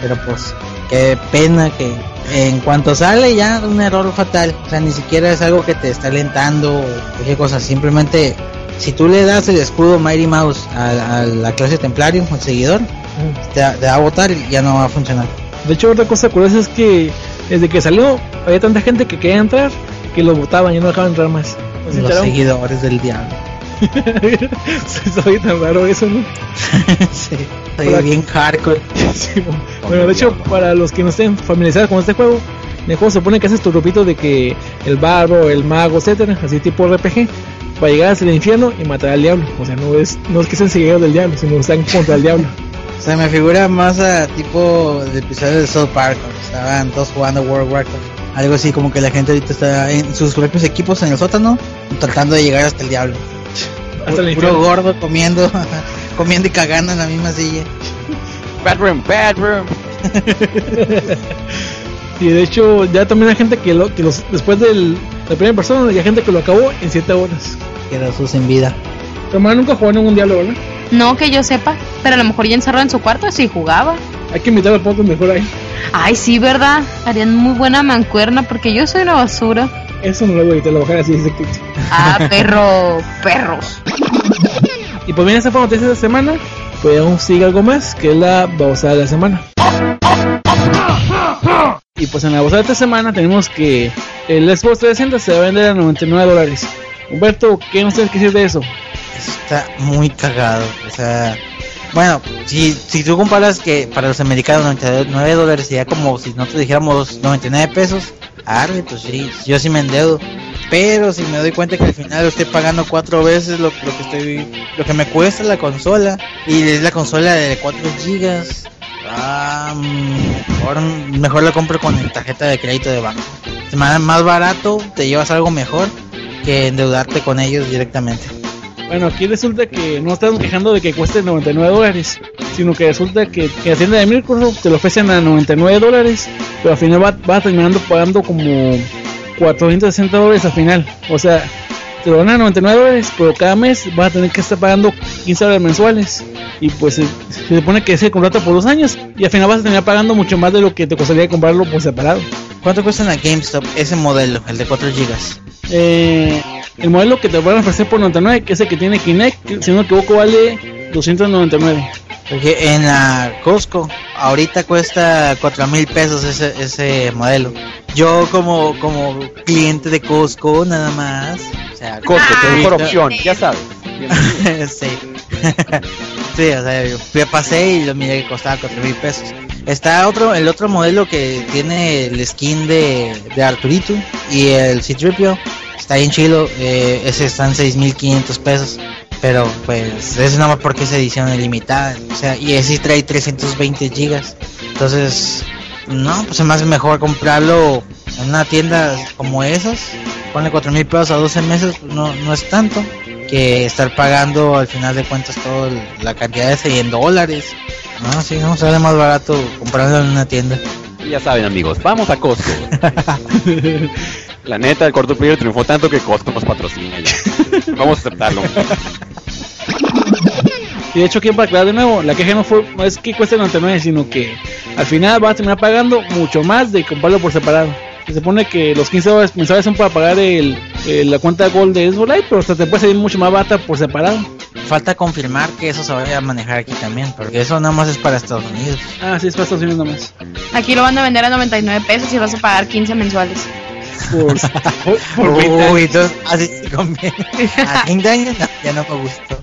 Pero pues, qué pena que en cuanto sale ya un error fatal. O sea, ni siquiera es algo que te está alentando o cualquier cosa. Simplemente, si tú le das el escudo Mighty Mouse a, a la clase templario, al seguidor, Ujú. te, te va a botar y ya no va a funcionar. De hecho, otra cosa curiosa es que desde que salió había tanta gente que quería entrar que lo votaban y no dejaban entrar más. Los enteraron. seguidores del diablo. Se oye tan raro eso, ¿no? sí, soy bien hardcore. Sí, bueno. bueno, de hecho, para los que no estén familiarizados con este juego, en el juego se supone que haces tu grupito de que el barro, el mago, etcétera, así tipo RPG. para llegar hasta el infierno y matar al diablo. O sea, no es, no es que sean seguidores del diablo, sino están contra el diablo. O sea, me figura más a tipo de episodio de South Park, estaban todos jugando World Warcraft. Algo así como que la gente ahorita está en sus propios equipos en el sótano, tratando de llegar hasta el diablo. Hasta el Puro gordo comiendo, comiendo y cagando en la misma silla. Bedroom, bedroom. Y de hecho, ya también hay gente que, lo, que los, después del, de la primera persona, ya hay gente que lo acabó en 7 horas. Quedó sin vida. Tu hermano nunca jugó ningún diablo, ¿verdad? No que yo sepa, pero a lo mejor ya encerrado en su cuarto sí jugaba. Hay que invitar al podcast mejor ahí. Ay, sí, ¿verdad? Harían muy buena mancuerna porque yo soy una basura. Eso no lo voy a editar, lo dejar así. dice que- Ah, perro, perros. Y pues bien, esa fue la noticia de la semana. Pues aún sigue algo más, que es la babosada de la semana. Y pues en la babosada de esta semana tenemos que el Xbox 360 se va a vender a 99 dólares. Humberto, ¿qué nos tienes que decir de eso? Está muy cagado. O sea, bueno, si, si tú comparas que para los americanos 99 dólares sería como si nosotros dijéramos 99 pesos, arre, pues sí, yo sí me endeudo. Pero si me doy cuenta que al final estoy pagando cuatro veces lo, lo que estoy, lo que me cuesta la consola y es la consola de 4 gigas, ah, mejor, mejor la compro con tarjeta de crédito de banco. Más barato, te llevas algo mejor que endeudarte con ellos directamente. Bueno, aquí resulta que no estamos quejando de que cueste 99 dólares, sino que resulta que, que la tienda de Microsoft te lo ofrecen a 99 dólares, pero al final va- vas terminando pagando como 460 dólares al final. O sea, te lo dan a 99 dólares, pero cada mes vas a tener que estar pagando 15 dólares mensuales. Y pues se, se supone que se contrata por dos años y al final vas a terminar pagando mucho más de lo que te costaría comprarlo por separado. ¿Cuánto cuesta en la GameStop ese modelo, el de 4 gigas? Eh, el modelo que te van a ofrecer por 99, que es el que tiene Kinect, que, si no me equivoco vale 299. Porque en la Costco ahorita cuesta 4 mil pesos ese, ese modelo. Yo como, como cliente de Costco nada más. O sea, Costco, tu mejor ahorita- opción, ya sabes. sí. sí, o sea, yo pasé y lo miré que costaba 4 mil pesos. Está otro, el otro modelo que tiene el skin de, de Arturito y el Citripio. Está bien chido, eh, ese está en 6.500 pesos. Pero pues es nada más porque es edición ilimitada. O sea, y ese trae 320 gigas. Entonces, no, pues me hace mejor comprarlo en una tienda como esas. Ponle 4 mil pesos a 12 meses, no, no es tanto. Que estar pagando al final de cuentas toda la cantidad de ese y en dólares. No, sí, no, sale más barato comprarlo en una tienda. Y ya saben amigos, vamos a Costco. La neta, el corto player triunfó tanto que Costco nos patrocina ya. Vamos a aceptarlo. Y de hecho, aquí para aclarar de nuevo, la queja no, fue, no es que cueste 99, sino que al final vas a terminar pagando mucho más de comprarlo por separado. Se supone que los 15 dólares mensuales son para pagar el, el- la cuenta Gold de Xbox Live, pero hasta te puede salir mucho más barata por separado. Falta confirmar que eso se vaya a manejar aquí también, porque eso nada más es para Estados Unidos. Ah, sí, es para Estados Unidos nomás. Aquí lo van a vender a 99 pesos y vas a pagar 15 mensuales. Por, por, 20. Uy, entonces así sí conviene. A 15 años no, ya no me gustó.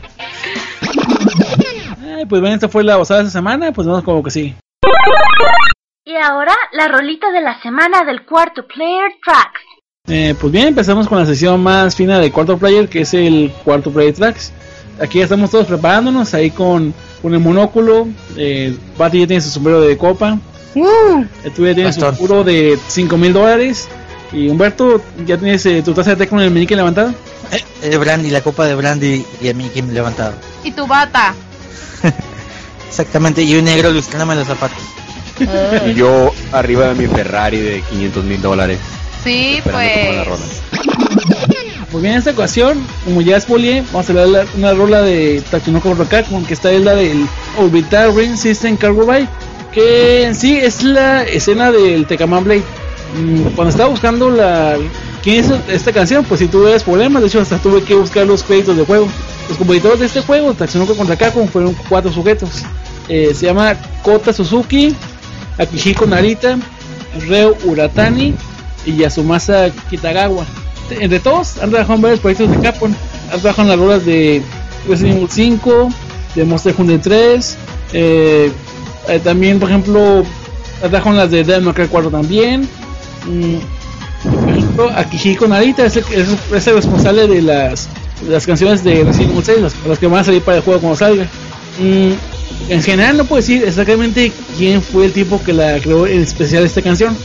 Ay, pues bueno, esta fue la osada de esta semana, pues vamos como que sí. Y ahora la rolita de la semana del cuarto Player Tracks. Eh, pues bien, empezamos con la sesión más fina del cuarto player, que es el cuarto player tracks. Aquí ya estamos todos preparándonos, ahí con, con el monóculo. Eh, Patty ya tiene su sombrero de copa. Uh, Eh, Tú ya tienes un puro de 5 mil dólares. Y Humberto, ¿ya tienes eh, tu taza de té con el meñique levantado? El brandy, la copa de brandy y el Mickey levantado. y tu bata. Exactamente, y un negro lustrándome los zapatos. Y yo arriba de mi Ferrari de 500 mil dólares. Sí, pues. Pues bien, en esta ocasión, como ya expolié, vamos a hablar de una rola de Tatsunoko Rokakun, que esta es la del Orbital Ring System Cargo Bike, que en sí es la escena del Tekaman Blade. Mm, Cuando estaba buscando la quién hizo esta canción, pues si tuve problemas, de hecho hasta tuve que buscar los créditos del juego. Los compositores de este juego, Tatsunoko contra Capcom, fueron cuatro sujetos. Eh, se llama Kota Suzuki, Akihiko Narita, Reo Uratani y Yasumasa Kitagawa. Entre todos han trabajado en varios proyectos de Capcom. Han trabajado en las rolas de Resident Evil 5, de Monster Hunter 3. eh, eh, también, por ejemplo, han trabajado en las de Devil May Cry 4 también. Mm, por ejemplo, Akihiko Narita es el, es- es el responsable de las las canciones de Resident Evil 6, las, que van a salir para el juego cuando salga. Mm, en general no puedo decir exactamente quién fue el tipo que la creó en especial esta canción,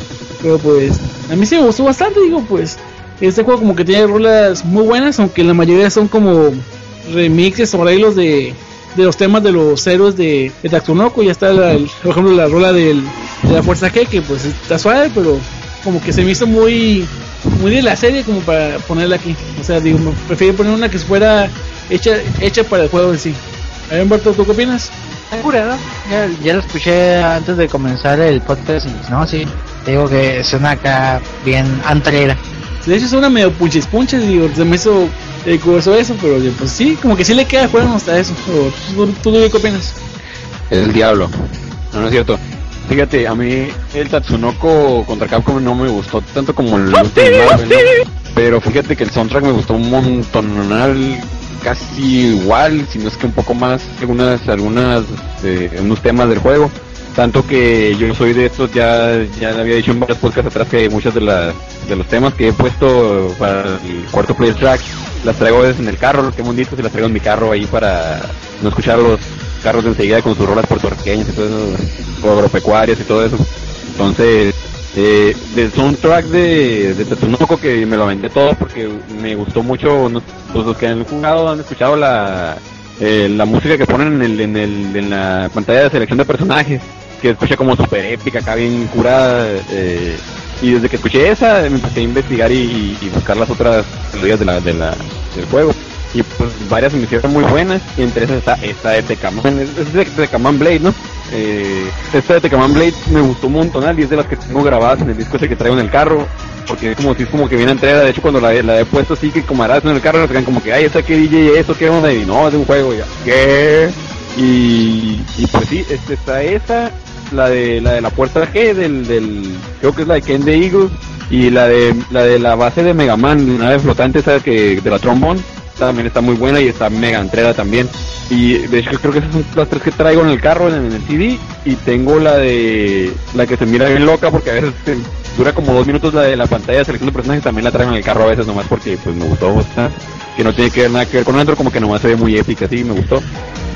pero pues a mí sí me gustó bastante, digo, pues este juego como que tiene rolas muy buenas, aunque la mayoría son como remixes o arreglos de, de los temas de los héroes de, de. Ya está, la- el- por ejemplo, la rola del, de la Fuerza G, que pues está suave, pero como que se me hizo muy muy de la serie como para ponerla aquí. O sea, digo, me prefiero poner una que fuera hecha hecha para el juego en sí. A ver, Humberto, ¿tú qué opinas? Está curada. Ya, ya lo escuché antes de comenzar el podcast y no, sí. Te digo que suena acá bien antrera. De hecho, es una medio punches punches, digo, se me hizo eh, curioso eso, pero pues sí, como que sí le queda juego hasta eso. O, ¿Tú, tú, tú qué opinas? Es el diablo. No, no es cierto. Fíjate, a mí el Tatsunoko contra Capcom no me gustó tanto como el último Marvel, ¿no? Pero fíjate que el soundtrack me gustó un montonal, casi igual, si no es que un poco más, algunas, algunas, eh, unos temas del juego. Tanto que yo soy de estos, ya, ya había dicho en varios podcasts atrás que muchos de, las de los temas que he puesto para el cuarto player track las traigo en el carro, los que bonitos, y las traigo en mi carro ahí para no escuchar los carros de enseguida con sus rolas puertorriqueñas y todo eso, agropecuarias y todo eso. Entonces, eh, del soundtrack de, de que me lo vendé todo porque me gustó mucho, pues los que han jugado han escuchado la, eh, la música que ponen en, el, en, el, en la pantalla de selección de personajes, que escucha como super épica, acá bien curada. eh, y desde que escuché esa, me empecé a investigar y, y buscar las otras melodías de la, de la, del juego. Y pues varias se me hicieron muy buenas. Y entre esas está esta de Tecaman. Es, de Tecaman Blade, ¿no? Eh, esta de Tecaman Blade me gustó un montón y es de las que tengo grabadas en el disco ese que traigo en el carro. Porque es como si es como que viene entrega. De hecho, cuando la, la he puesto así que como harás en el carro, nos sacan como que, ay, esa que DJ, eso, qué onda. Y no, es de un juego. Ya, ¿qué? Y, y pues sí, este, está esa, la de la de la puerta G del, del creo que es la de Ken the Eagle y la de la de la base de Mega Man, de nave flotante esa que de la trombón, también está muy buena y está mega entrega también. Y de hecho creo que esas son las tres que traigo en el carro en, el CD y tengo la de la que se mira bien loca porque a veces dura como dos minutos la de la pantalla de selección de personajes también la traigo en el carro a veces nomás porque pues me gustó bastante que no tiene que ver nada que ver con otro como que nomás se ve muy épica así me gustó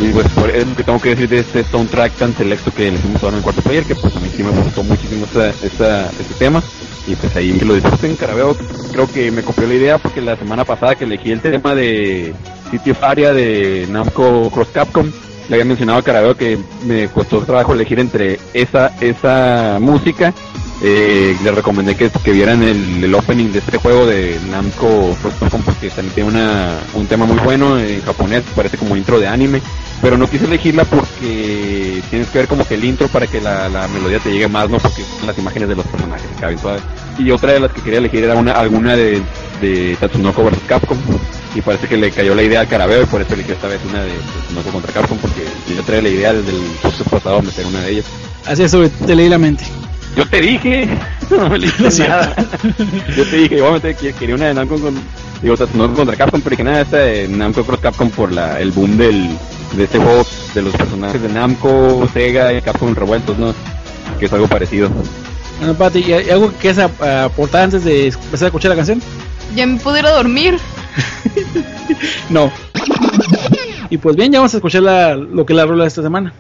y pues por es lo que tengo que decir de este soundtrack tan selecto que le hicimos ahora en el cuarto player, que pues a mí sí me gustó muchísimo esta, esta, este tema. Y pues ahí lo disfruten, Carabeo creo que me copió la idea porque la semana pasada que elegí el tema de City of Aria de Namco Cross Capcom, le había mencionado a Carabeo que me costó trabajo elegir entre esa, esa música. Eh, le recomendé que, que vieran el, el opening de este juego de Namco porque también tiene una, un tema muy bueno en japonés, parece como intro de anime pero no quise elegirla porque tienes que ver como que el intro para que la, la melodía te llegue más, ¿no? Porque las imágenes de los personajes suave. Y otra de las que quería elegir era una alguna de, de Tatsunoko vs Capcom. Y parece que le cayó la idea al carabeo y por eso elegí esta vez una de Tatsunoko contra Capcom porque yo traía la idea desde el podcast pasado meter una de ellas. Así es, te leí la mente. Yo te dije, no me cierto. nada. Yo te dije, igual me que quería una de Namco con, digo, Tatsunoko contra Capcom, pero dije nada, esta de Namco Cross Capcom por la, el boom del, de este juego de los personajes de Namco, Sega y Capcom revueltos, ¿no? Que es algo parecido. Bueno, Pati, ¿y algo que quieras ap- aportar antes de empezar a escuchar la canción? Ya me pude ir a dormir. No. Y pues bien, ya vamos a escuchar la, lo que es la rola de esta semana.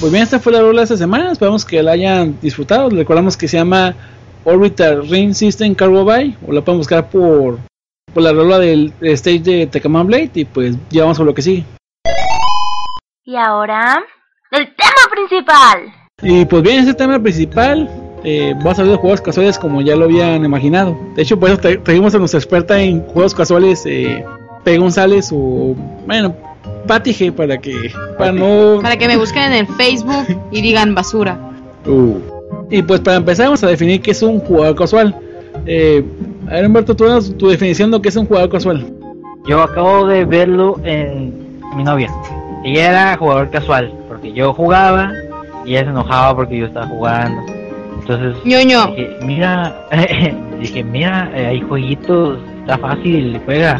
Pues bien, esta fue la rola de esta semana. Esperamos que la hayan disfrutado. Recordamos que se llama Orbital Ring System Cargo By. O la pueden buscar por, por la rola del stage de Tekaman Blade. Y pues ya vamos con lo que sigue. Y ahora, el tema principal. Y pues bien, ese tema principal eh, va a salir de juegos casuales como ya lo habían imaginado. De hecho, por eso tra- trajimos a nuestra experta en juegos casuales, eh, P. González o, bueno, Patty G, para que, para no... Para que me busquen en el Facebook y digan basura. Uh. Y pues para empezar vamos a definir qué es un jugador casual. Eh, a ver Humberto, tú danos tu definición de qué es un jugador casual. Yo acabo de verlo en mi novia. Ella era jugador casual, porque yo jugaba y ella se enojaba porque yo estaba jugando. Entonces ñoño. dije, mira, dije, mira, eh, hay jueguitos, está fácil, juega.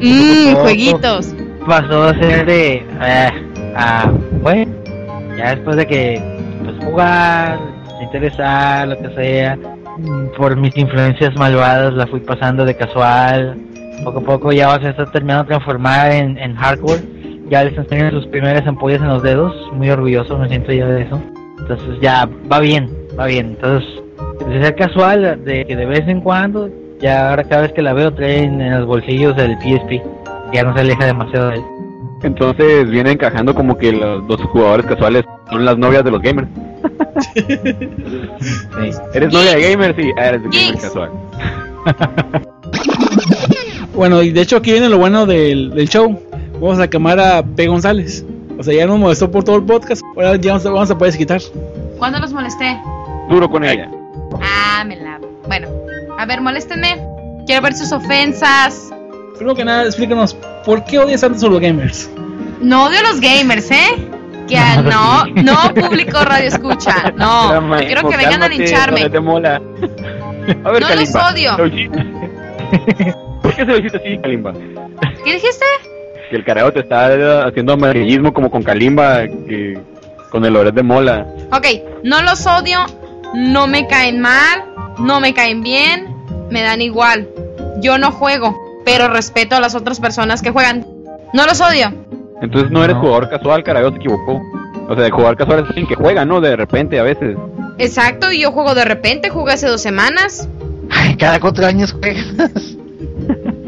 Mmm, jueguitos. Pasó a ser de, eh, a, bueno, ya después de que, pues jugar, interesar, lo que sea, por mis influencias malvadas la fui pasando de casual. Poco a poco ya se está terminando de transformar en, en hardcore. Ya le están saliendo sus primeras ampollas en los dedos. Muy orgulloso me siento ya de eso. Entonces ya va bien, va bien. Entonces, de ser casual, de que de vez en cuando, ya ahora cada vez que la veo trae en, en los bolsillos el PSP. Ya no se aleja demasiado de él. Entonces viene encajando como que los, los jugadores casuales son las novias de los gamers. Sí. ¿Eres novia de gamers? Sí, ah, eres de gamer casual. Bueno, y de hecho aquí viene lo bueno del, del show. Vamos a quemar a P. González. O sea, ya nos molestó por todo el podcast. Ahora ya vamos a, vamos a poder quitar. ¿Cuándo los molesté? Duro con ella. Ah, me la. Bueno, a ver, moléstenme. Quiero ver sus ofensas. Primero que nada, explícanos, ¿por qué odias tanto a los gamers? No odio a los gamers, ¿eh? Que a- no, no público radio escucha. No, no quiero que vengan a lincharme. no te mola. A ver, No los odio. ¿Por qué se lo hiciste así, Kalimba? ¿Qué dijiste? Que el careo te está haciendo amarillismo como con Kalimba, que con el Loret de Mola. Ok, no los odio, no me caen mal, no me caen bien, me dan igual. Yo no juego, pero respeto a las otras personas que juegan. No los odio. Entonces no eres No. jugador casual, Careo se equivocó. O sea, el jugador casual es alguien que juega, ¿no? De repente, a veces. Exacto, y yo juego de repente, jugué hace dos semanas. Ay, cada cuatro años juegas.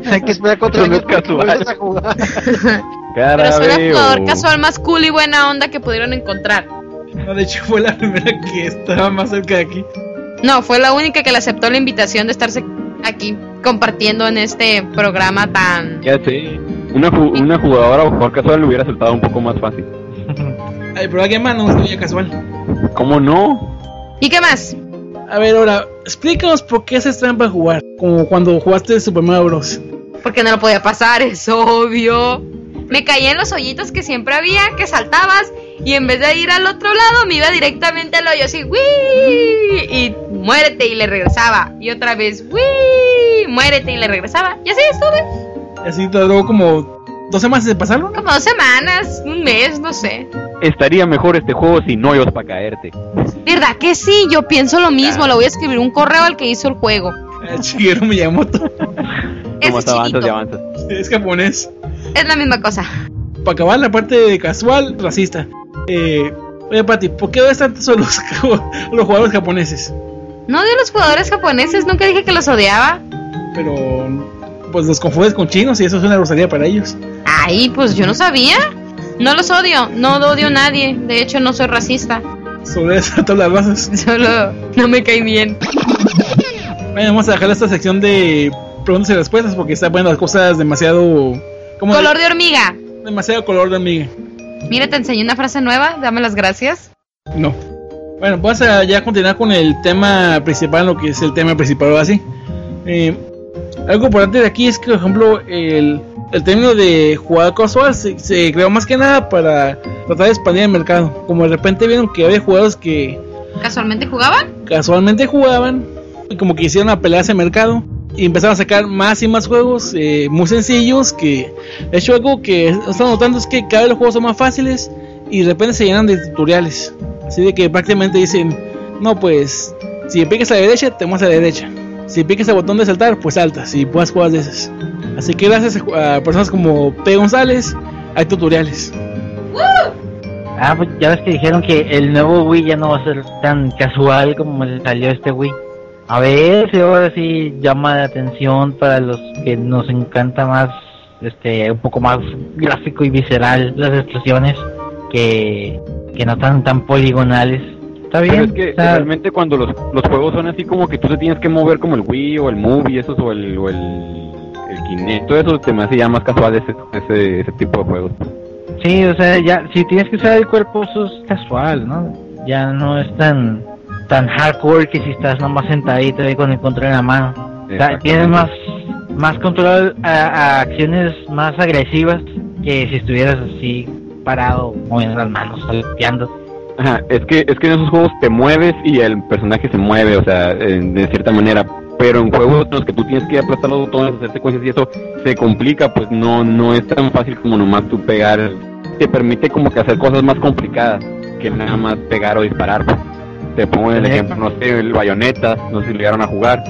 Hay que esperar cuatro Eso no años casual. vuelvas a jugar. Pero soy el jugador casual más cool y buena onda que pudieron encontrar. No, de hecho fue la primera que estaba más cerca de aquí. No, fue la única que le aceptó la invitación de estarse aquí compartiendo en este programa tan... Ya sé. Una, ju- una jugadora o jugador casual lo hubiera aceptado un poco más fácil. Ay, pero alguien más no es niña casual. ¿Cómo no? ¿Y qué más? A ver, ahora, explícanos por qué haces trampa a jugar. Como cuando jugaste Super Mario Bros. Porque no lo podía pasar, es obvio. Me caía en los hoyitos que siempre había, que saltabas, y en vez de ir al otro lado, me iba directamente al hoyo así, ¡Wii! Y muérete y le regresaba. Y otra vez, ¡Wii! Muérete y le regresaba. Y así estuve. Así te duró como dos semanas de pasarlo. Como dos semanas, un mes, no sé. Estaría mejor este juego sin hoyos para caerte. ¿Verdad que sí? Yo pienso lo mismo. Le voy a escribir un correo al que hizo el juego. Shigeru Miyamoto. Ese Como avanzas y avanzas. es japonés. Es la misma cosa. Para acabar la parte de casual, racista. Eh, oye, Pati, ¿por qué odias tanto a los, jugadores japoneses? No odio a los jugadores japoneses, nunca dije que los odiaba. Pero, pues los confundes con chinos y eso es una grosería para ellos. Ay, pues yo no sabía. No los odio, no odio a nadie. De hecho, no soy racista. Sobre eso, todas las razas. Solo no me cae bien. Bueno, vamos a dejar esta sección de preguntas y respuestas porque está poniendo las cosas demasiado. ¿cómo Color de... hormiga. Demasiado color de amiga. Mira, te enseñé una frase nueva. Dame las gracias. No. Bueno, vamos a ya continuar con el tema principal, lo que es el tema principal o así. Eh, algo importante de aquí es que, por ejemplo, el, el término de jugador casual se, se creó más que nada para tratar de expandir el mercado. Como de repente vieron que había jugadores que ¿Casualmente jugaban? casualmente jugaban y como que hicieron a pelear ese mercado y empezaron a sacar más y más juegos eh, muy sencillos que de hecho algo que están notando es que cada vez los juegos son más fáciles y de repente se llenan de tutoriales. Así de que prácticamente dicen no pues si picas a la derecha te mueves a la derecha. Si picas el botón de saltar pues saltas y puedes jugar de esas así que gracias a personas como P. González hay tutoriales. Ah, pues ya ves que dijeron que el nuevo Wii ya no va a ser tan casual como salió este Wii. A ver si ahora sí llama la atención para los que nos encanta más, este, un poco más gráfico y visceral las explosiones que, que no tan tan poligonales. Está bien. Pero es que realmente cuando los, los juegos son así como que tú te tienes que mover como el Wii o el Movie, esos o el, o el, el Kinect, todo eso te me hace ya más casual ese, ese, ese tipo de juegos. Sí, o sea, ya, si tienes que usar el cuerpo, eso es casual, ¿no? Ya no es tan tan hardcore que si estás nomás sentadito ahí con el control en la mano. Tienes más, más control a, a acciones más agresivas que si estuvieras así parado, moviendo las manos, golpeando. Ajá, es que, es que en esos juegos te mueves y el personaje se mueve, o sea, en- de cierta manera. Pero en juegos en los que tú tienes que aplastar los botones, hacer secuencias y eso se complica, pues no, no es tan fácil como nomás tú pegar. Te permite como que hacer cosas más complicadas que nada más pegar o disparar. pues. Te pongo el Ejemplo. no sé, el bayoneta, no sé si llegaron a jugar.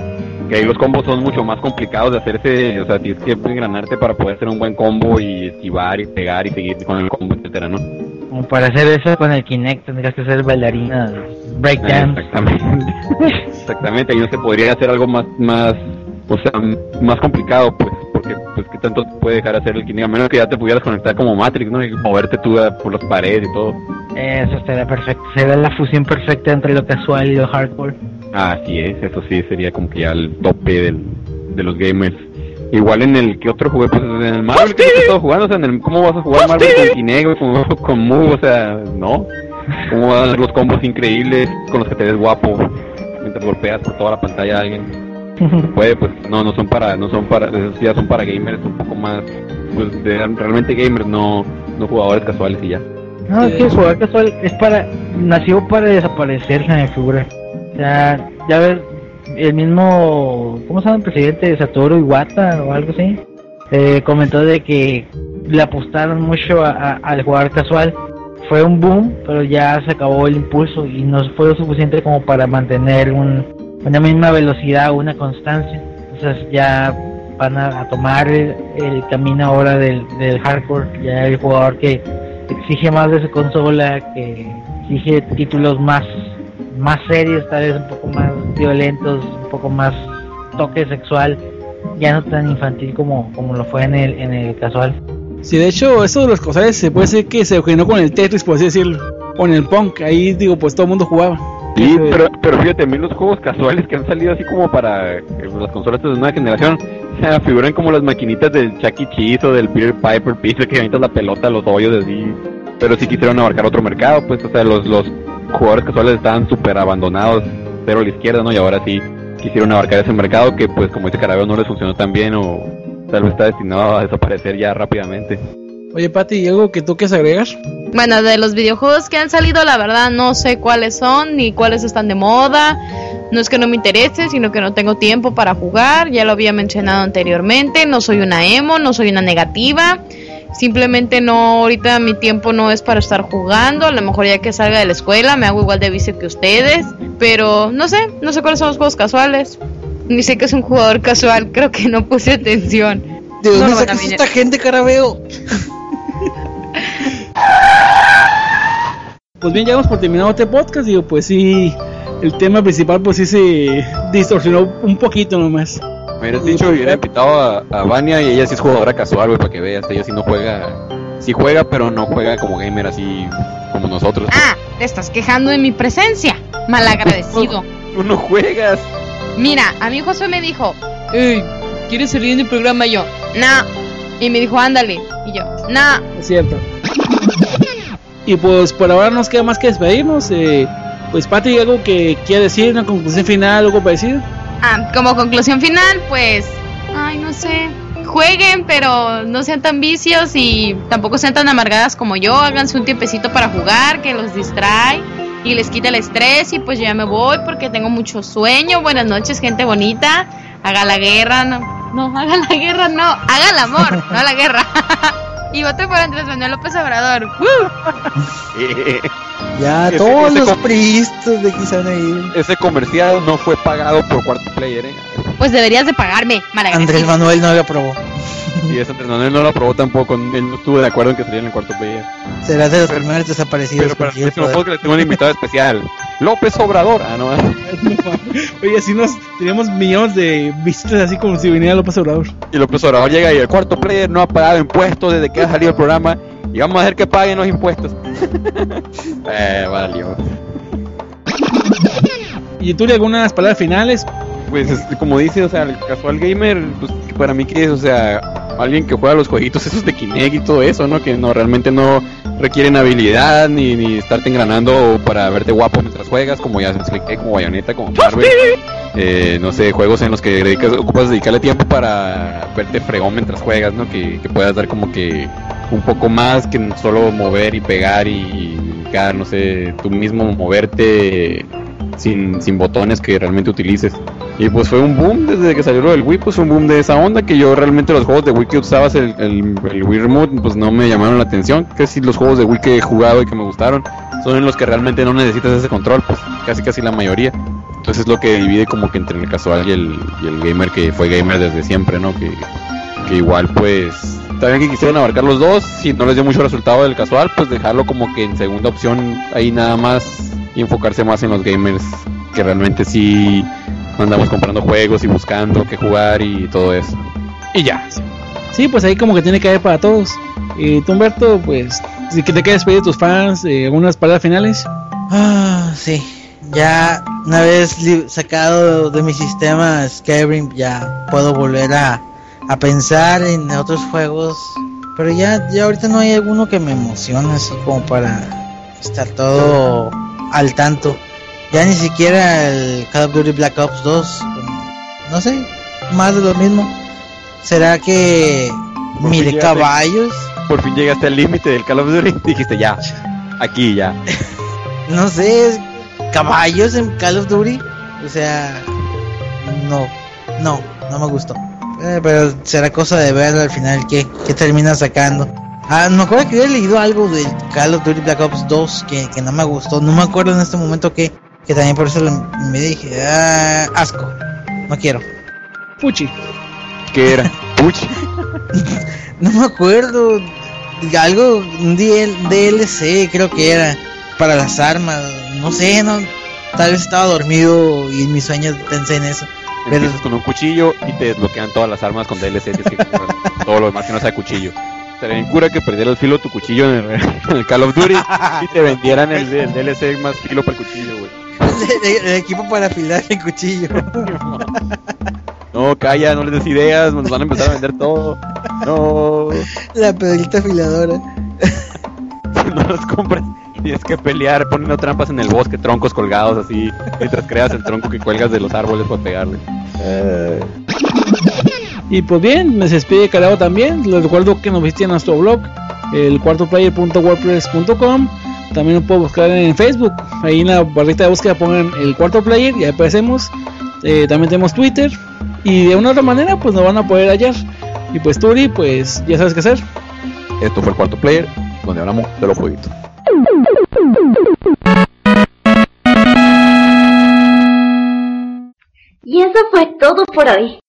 Que ahí los combos son mucho más complicados de hacerse, o sea, tienes que engranarte para poder hacer un buen combo y esquivar y pegar y seguir con el combo, etcétera, ¿no? Como para hacer eso con el Kinect tendrías que ser bailarina, breakdance. Exactamente. Exactamente, ahí no se podría hacer algo más, más, o sea, más complicado, pues, pues, ¿qué tanto te puede dejar hacer el Kinect? A menos que ya te pudieras conectar como Matrix, ¿no? Y moverte tú a- por las paredes y todo. Eso estaría perfecto. Sería la fusión perfecta entre lo casual y lo hardcore. Así es, eso sí sería como que ya el tope del, de los gamers. Igual en el que otro jugué, pues en el Marvel que he estado jugando, o sea, en el, ¿cómo vas a jugar Marvel con Kinect, con, con Move? O sea, no. ¿Cómo vas a hacer los combos increíbles con los que te ves guapo mientras golpeas por toda la pantalla a alguien? puede pues no no son para no son para esos ya son para gamers un poco más pues de- realmente gamers no no jugadores casuales y ya No, es que el jugar casual es para. Nació para desaparecer, se me figura. O sea, ya ves, el mismo. ¿Cómo se llama el presidente? Satoru Iwata o algo así. Eh, comentó de que le apostaron mucho a- a- al jugar casual. Fue un boom, pero ya se acabó el impulso y no fue lo suficiente como para mantener un, una misma velocidad una constancia. Entonces ya van a, tomar el, el camino ahora del, del hardcore. Ya el jugador que exige más de su consola, que exige títulos más más serios, tal vez un poco más violentos, un poco más toque sexual, ya no tan infantil como, como lo fue en el, en el casual. Sí, de hecho, eso de los cosales se puede decir que se originó con el Tetris, por así decirlo. Con el punk, ahí digo, pues todo el mundo jugaba. Sí pero pero fíjate a mí los juegos casuales que han salido así como para eh, las consolas de nueva generación o sea, figuran como las maquinitas del Chuck E. Cheese o del Peter Piper Pizza que avientas la pelota los hoyos así. Pero sí quisieron abarcar otro mercado pues o sea los los jugadores casuales estaban súper abandonados cero a la izquierda no y ahora sí quisieron abarcar ese mercado que pues como dice Carabeo no les funcionó tan bien o tal vez está destinado a desaparecer ya rápidamente Oye, Pati, ¿y algo que tú quieres agregar? Bueno, de los videojuegos que han salido, la verdad no sé cuáles son ni cuáles están de moda. No es que no me interese, sino que no tengo tiempo para jugar. Ya lo había mencionado anteriormente. No soy una emo, no soy una negativa. Simplemente no, ahorita mi tiempo no es para estar jugando. A lo mejor ya que salga de la escuela me hago igual de vicio que ustedes. Pero no sé, no sé cuáles son los juegos casuales. Ni sé que es un jugador casual, creo que no puse atención. ¿De No dónde a sacas esta gente, carabeo? Pues bien, ya por terminado este podcast. Digo, pues sí, el tema principal, pues sí se distorsionó un poquito nomás. Me hubieras dicho, hubiera invitado a, a Vania y ella sí es jugadora casual, güey, para que veas. Ella sí no juega. Sí juega, pero no juega como gamer así como nosotros. Ah, te estás quejando de mi presencia. Malagradecido. Tú no juegas. Mira, a mí José me dijo, Ey, ¿quieres salir en el programa? Y yo, no. Y me dijo, ándale. Y yo, no. Es cierto. Y pues por ahora nos queda más que despedirnos. Eh, pues Pati, algo que quiera decir, una conclusión final, algo parecido. Ah, como conclusión final, pues, ay, no sé. Jueguen, pero no sean tan vicios y tampoco sean tan amargadas como yo. Háganse un tiempecito para jugar, que los distrae y les quita el estrés. Y pues yo ya me voy porque tengo mucho sueño. Buenas noches, gente bonita. Haga la guerra, no, no, haga la guerra, no, haga el amor, no la guerra. y voten por Andrés Manuel López Obrador. ¡Uh! Ya, Ese- todos ese los pristos de aquí se van a ir. Ese comercial no fue pagado por Cuarto Player, ¿eh? Pues deberías de pagarme. Andrés Manuel no lo aprobó. Y eso Andrés Manuel no lo aprobó tampoco. Él no estuvo de acuerdo en que saliera en el cuarto player. Serás de los primeros desaparecidos. Pero para el próximo poder- podcast les tengo un invitado especial. López Obrador. Ah, no. Oye, así nos teníamos millones de visitas así como si viniera López Obrador. Y López Obrador llega y el cuarto player no ha pagado impuestos desde que ha salido el programa. Y vamos a hacer que paguen los impuestos. eh, valió. ¿Y tú algunas palabras finales? Pues es- como dice, o sea, el casual gamer, pues para mí que es, o sea, alguien que juega los jueguitos esos de Kinect y todo eso, ¿no? Que no realmente no requieren habilidad ni, ni estarte engranando para verte guapo mientras juegas, como ya se expliqué, como Bayonetta, como Marvel. Eh, no sé, juegos en los que dedicas, ocupas dedicarle tiempo para verte fregón mientras juegas, ¿no? Que, que puedas dar como que un poco más que solo mover y pegar y, no sé, tú mismo moverte sin, sin botones que realmente utilices. Y pues fue un boom desde que salió lo del Wii, pues fue un boom de esa onda que yo realmente los juegos de Wii que usabas el, el, Wii Remote pues no me llamaron la atención. Casi los juegos de Wii que he jugado y que me gustaron son en los que realmente no necesitas ese control, pues casi casi la mayoría. Entonces es lo que divide como que entre el casual y el, y el gamer que fue gamer desde siempre, ¿no? Que, que igual pues también que quisieron abarcar los dos, si no les dio mucho resultado del casual, pues dejarlo como que en segunda opción ahí nada más y enfocarse más en los gamers que realmente sí andamos comprando juegos y buscando qué jugar y todo eso. Y ya. Sí, pues ahí como que tiene que haber para todos. Y tú, Humberto, pues, si que te quieres pedir a tus fans eh, algunas palabras finales. Ah, sí. Ya una vez li- sacado de mi sistema Skyrim, ya puedo volver a, a pensar en otros juegos. Pero ya, ya ahorita no hay alguno que me emocione así como para estar todo al tanto. Ya ni siquiera el Call of Duty Black Ops 2. No sé, más de lo mismo. ¿Será que Por mire caballos? Por fin llegaste al límite del Call of Duty. Dijiste ya. Aquí ya. no sé, caballos en Call of Duty. O sea, no, no, no me gustó. Eh, pero será cosa de ver al final qué, qué termina sacando. Ah, me acuerdo que había leído algo del Call of Duty Black Ops 2 que, que no me gustó. No me acuerdo en este momento que, que también por eso lo- me dije, ah, asco, no quiero. Fuchi. ¿Qué era? Puchi. No me acuerdo. Algo, un DL DLC creo que era. Para las armas. No sé, no. Tal vez estaba dormido y en mis sueños pensé en eso. Pero Empiezas con un cuchillo y te desbloquean todas las armas con DLC. Tienes que todo lo demás que no sea cuchillo. Estaría bien cura que perdiera el filo tu cuchillo en el, en el Call of Duty y te vendieran el, el DLC más filo para el cuchillo, güey. el, el equipo para afilar el cuchillo. No, calla, no les des ideas, nos van a empezar a vender todo. No, La pedrita afiladora. no los compras. Tienes que pelear poniendo trampas en el bosque, troncos colgados así, mientras creas el tronco que cuelgas de los árboles para pegarle. Y pues bien, me despide Calado también. Les recuerdo que nos visiten a nuestro blog, el cuartoplayer.wordpress.com. También nos pueden buscar en Facebook. Ahí en la barrita de búsqueda pongan el cuarto player y ahí aparecemos. Eh, también tenemos Twitter. Y de una u otra manera, pues nos van a poder hallar. Y pues Turi, pues ya sabes qué hacer. Esto fue el cuarto player, donde hablamos de los jueguitos. Y eso fue todo por hoy.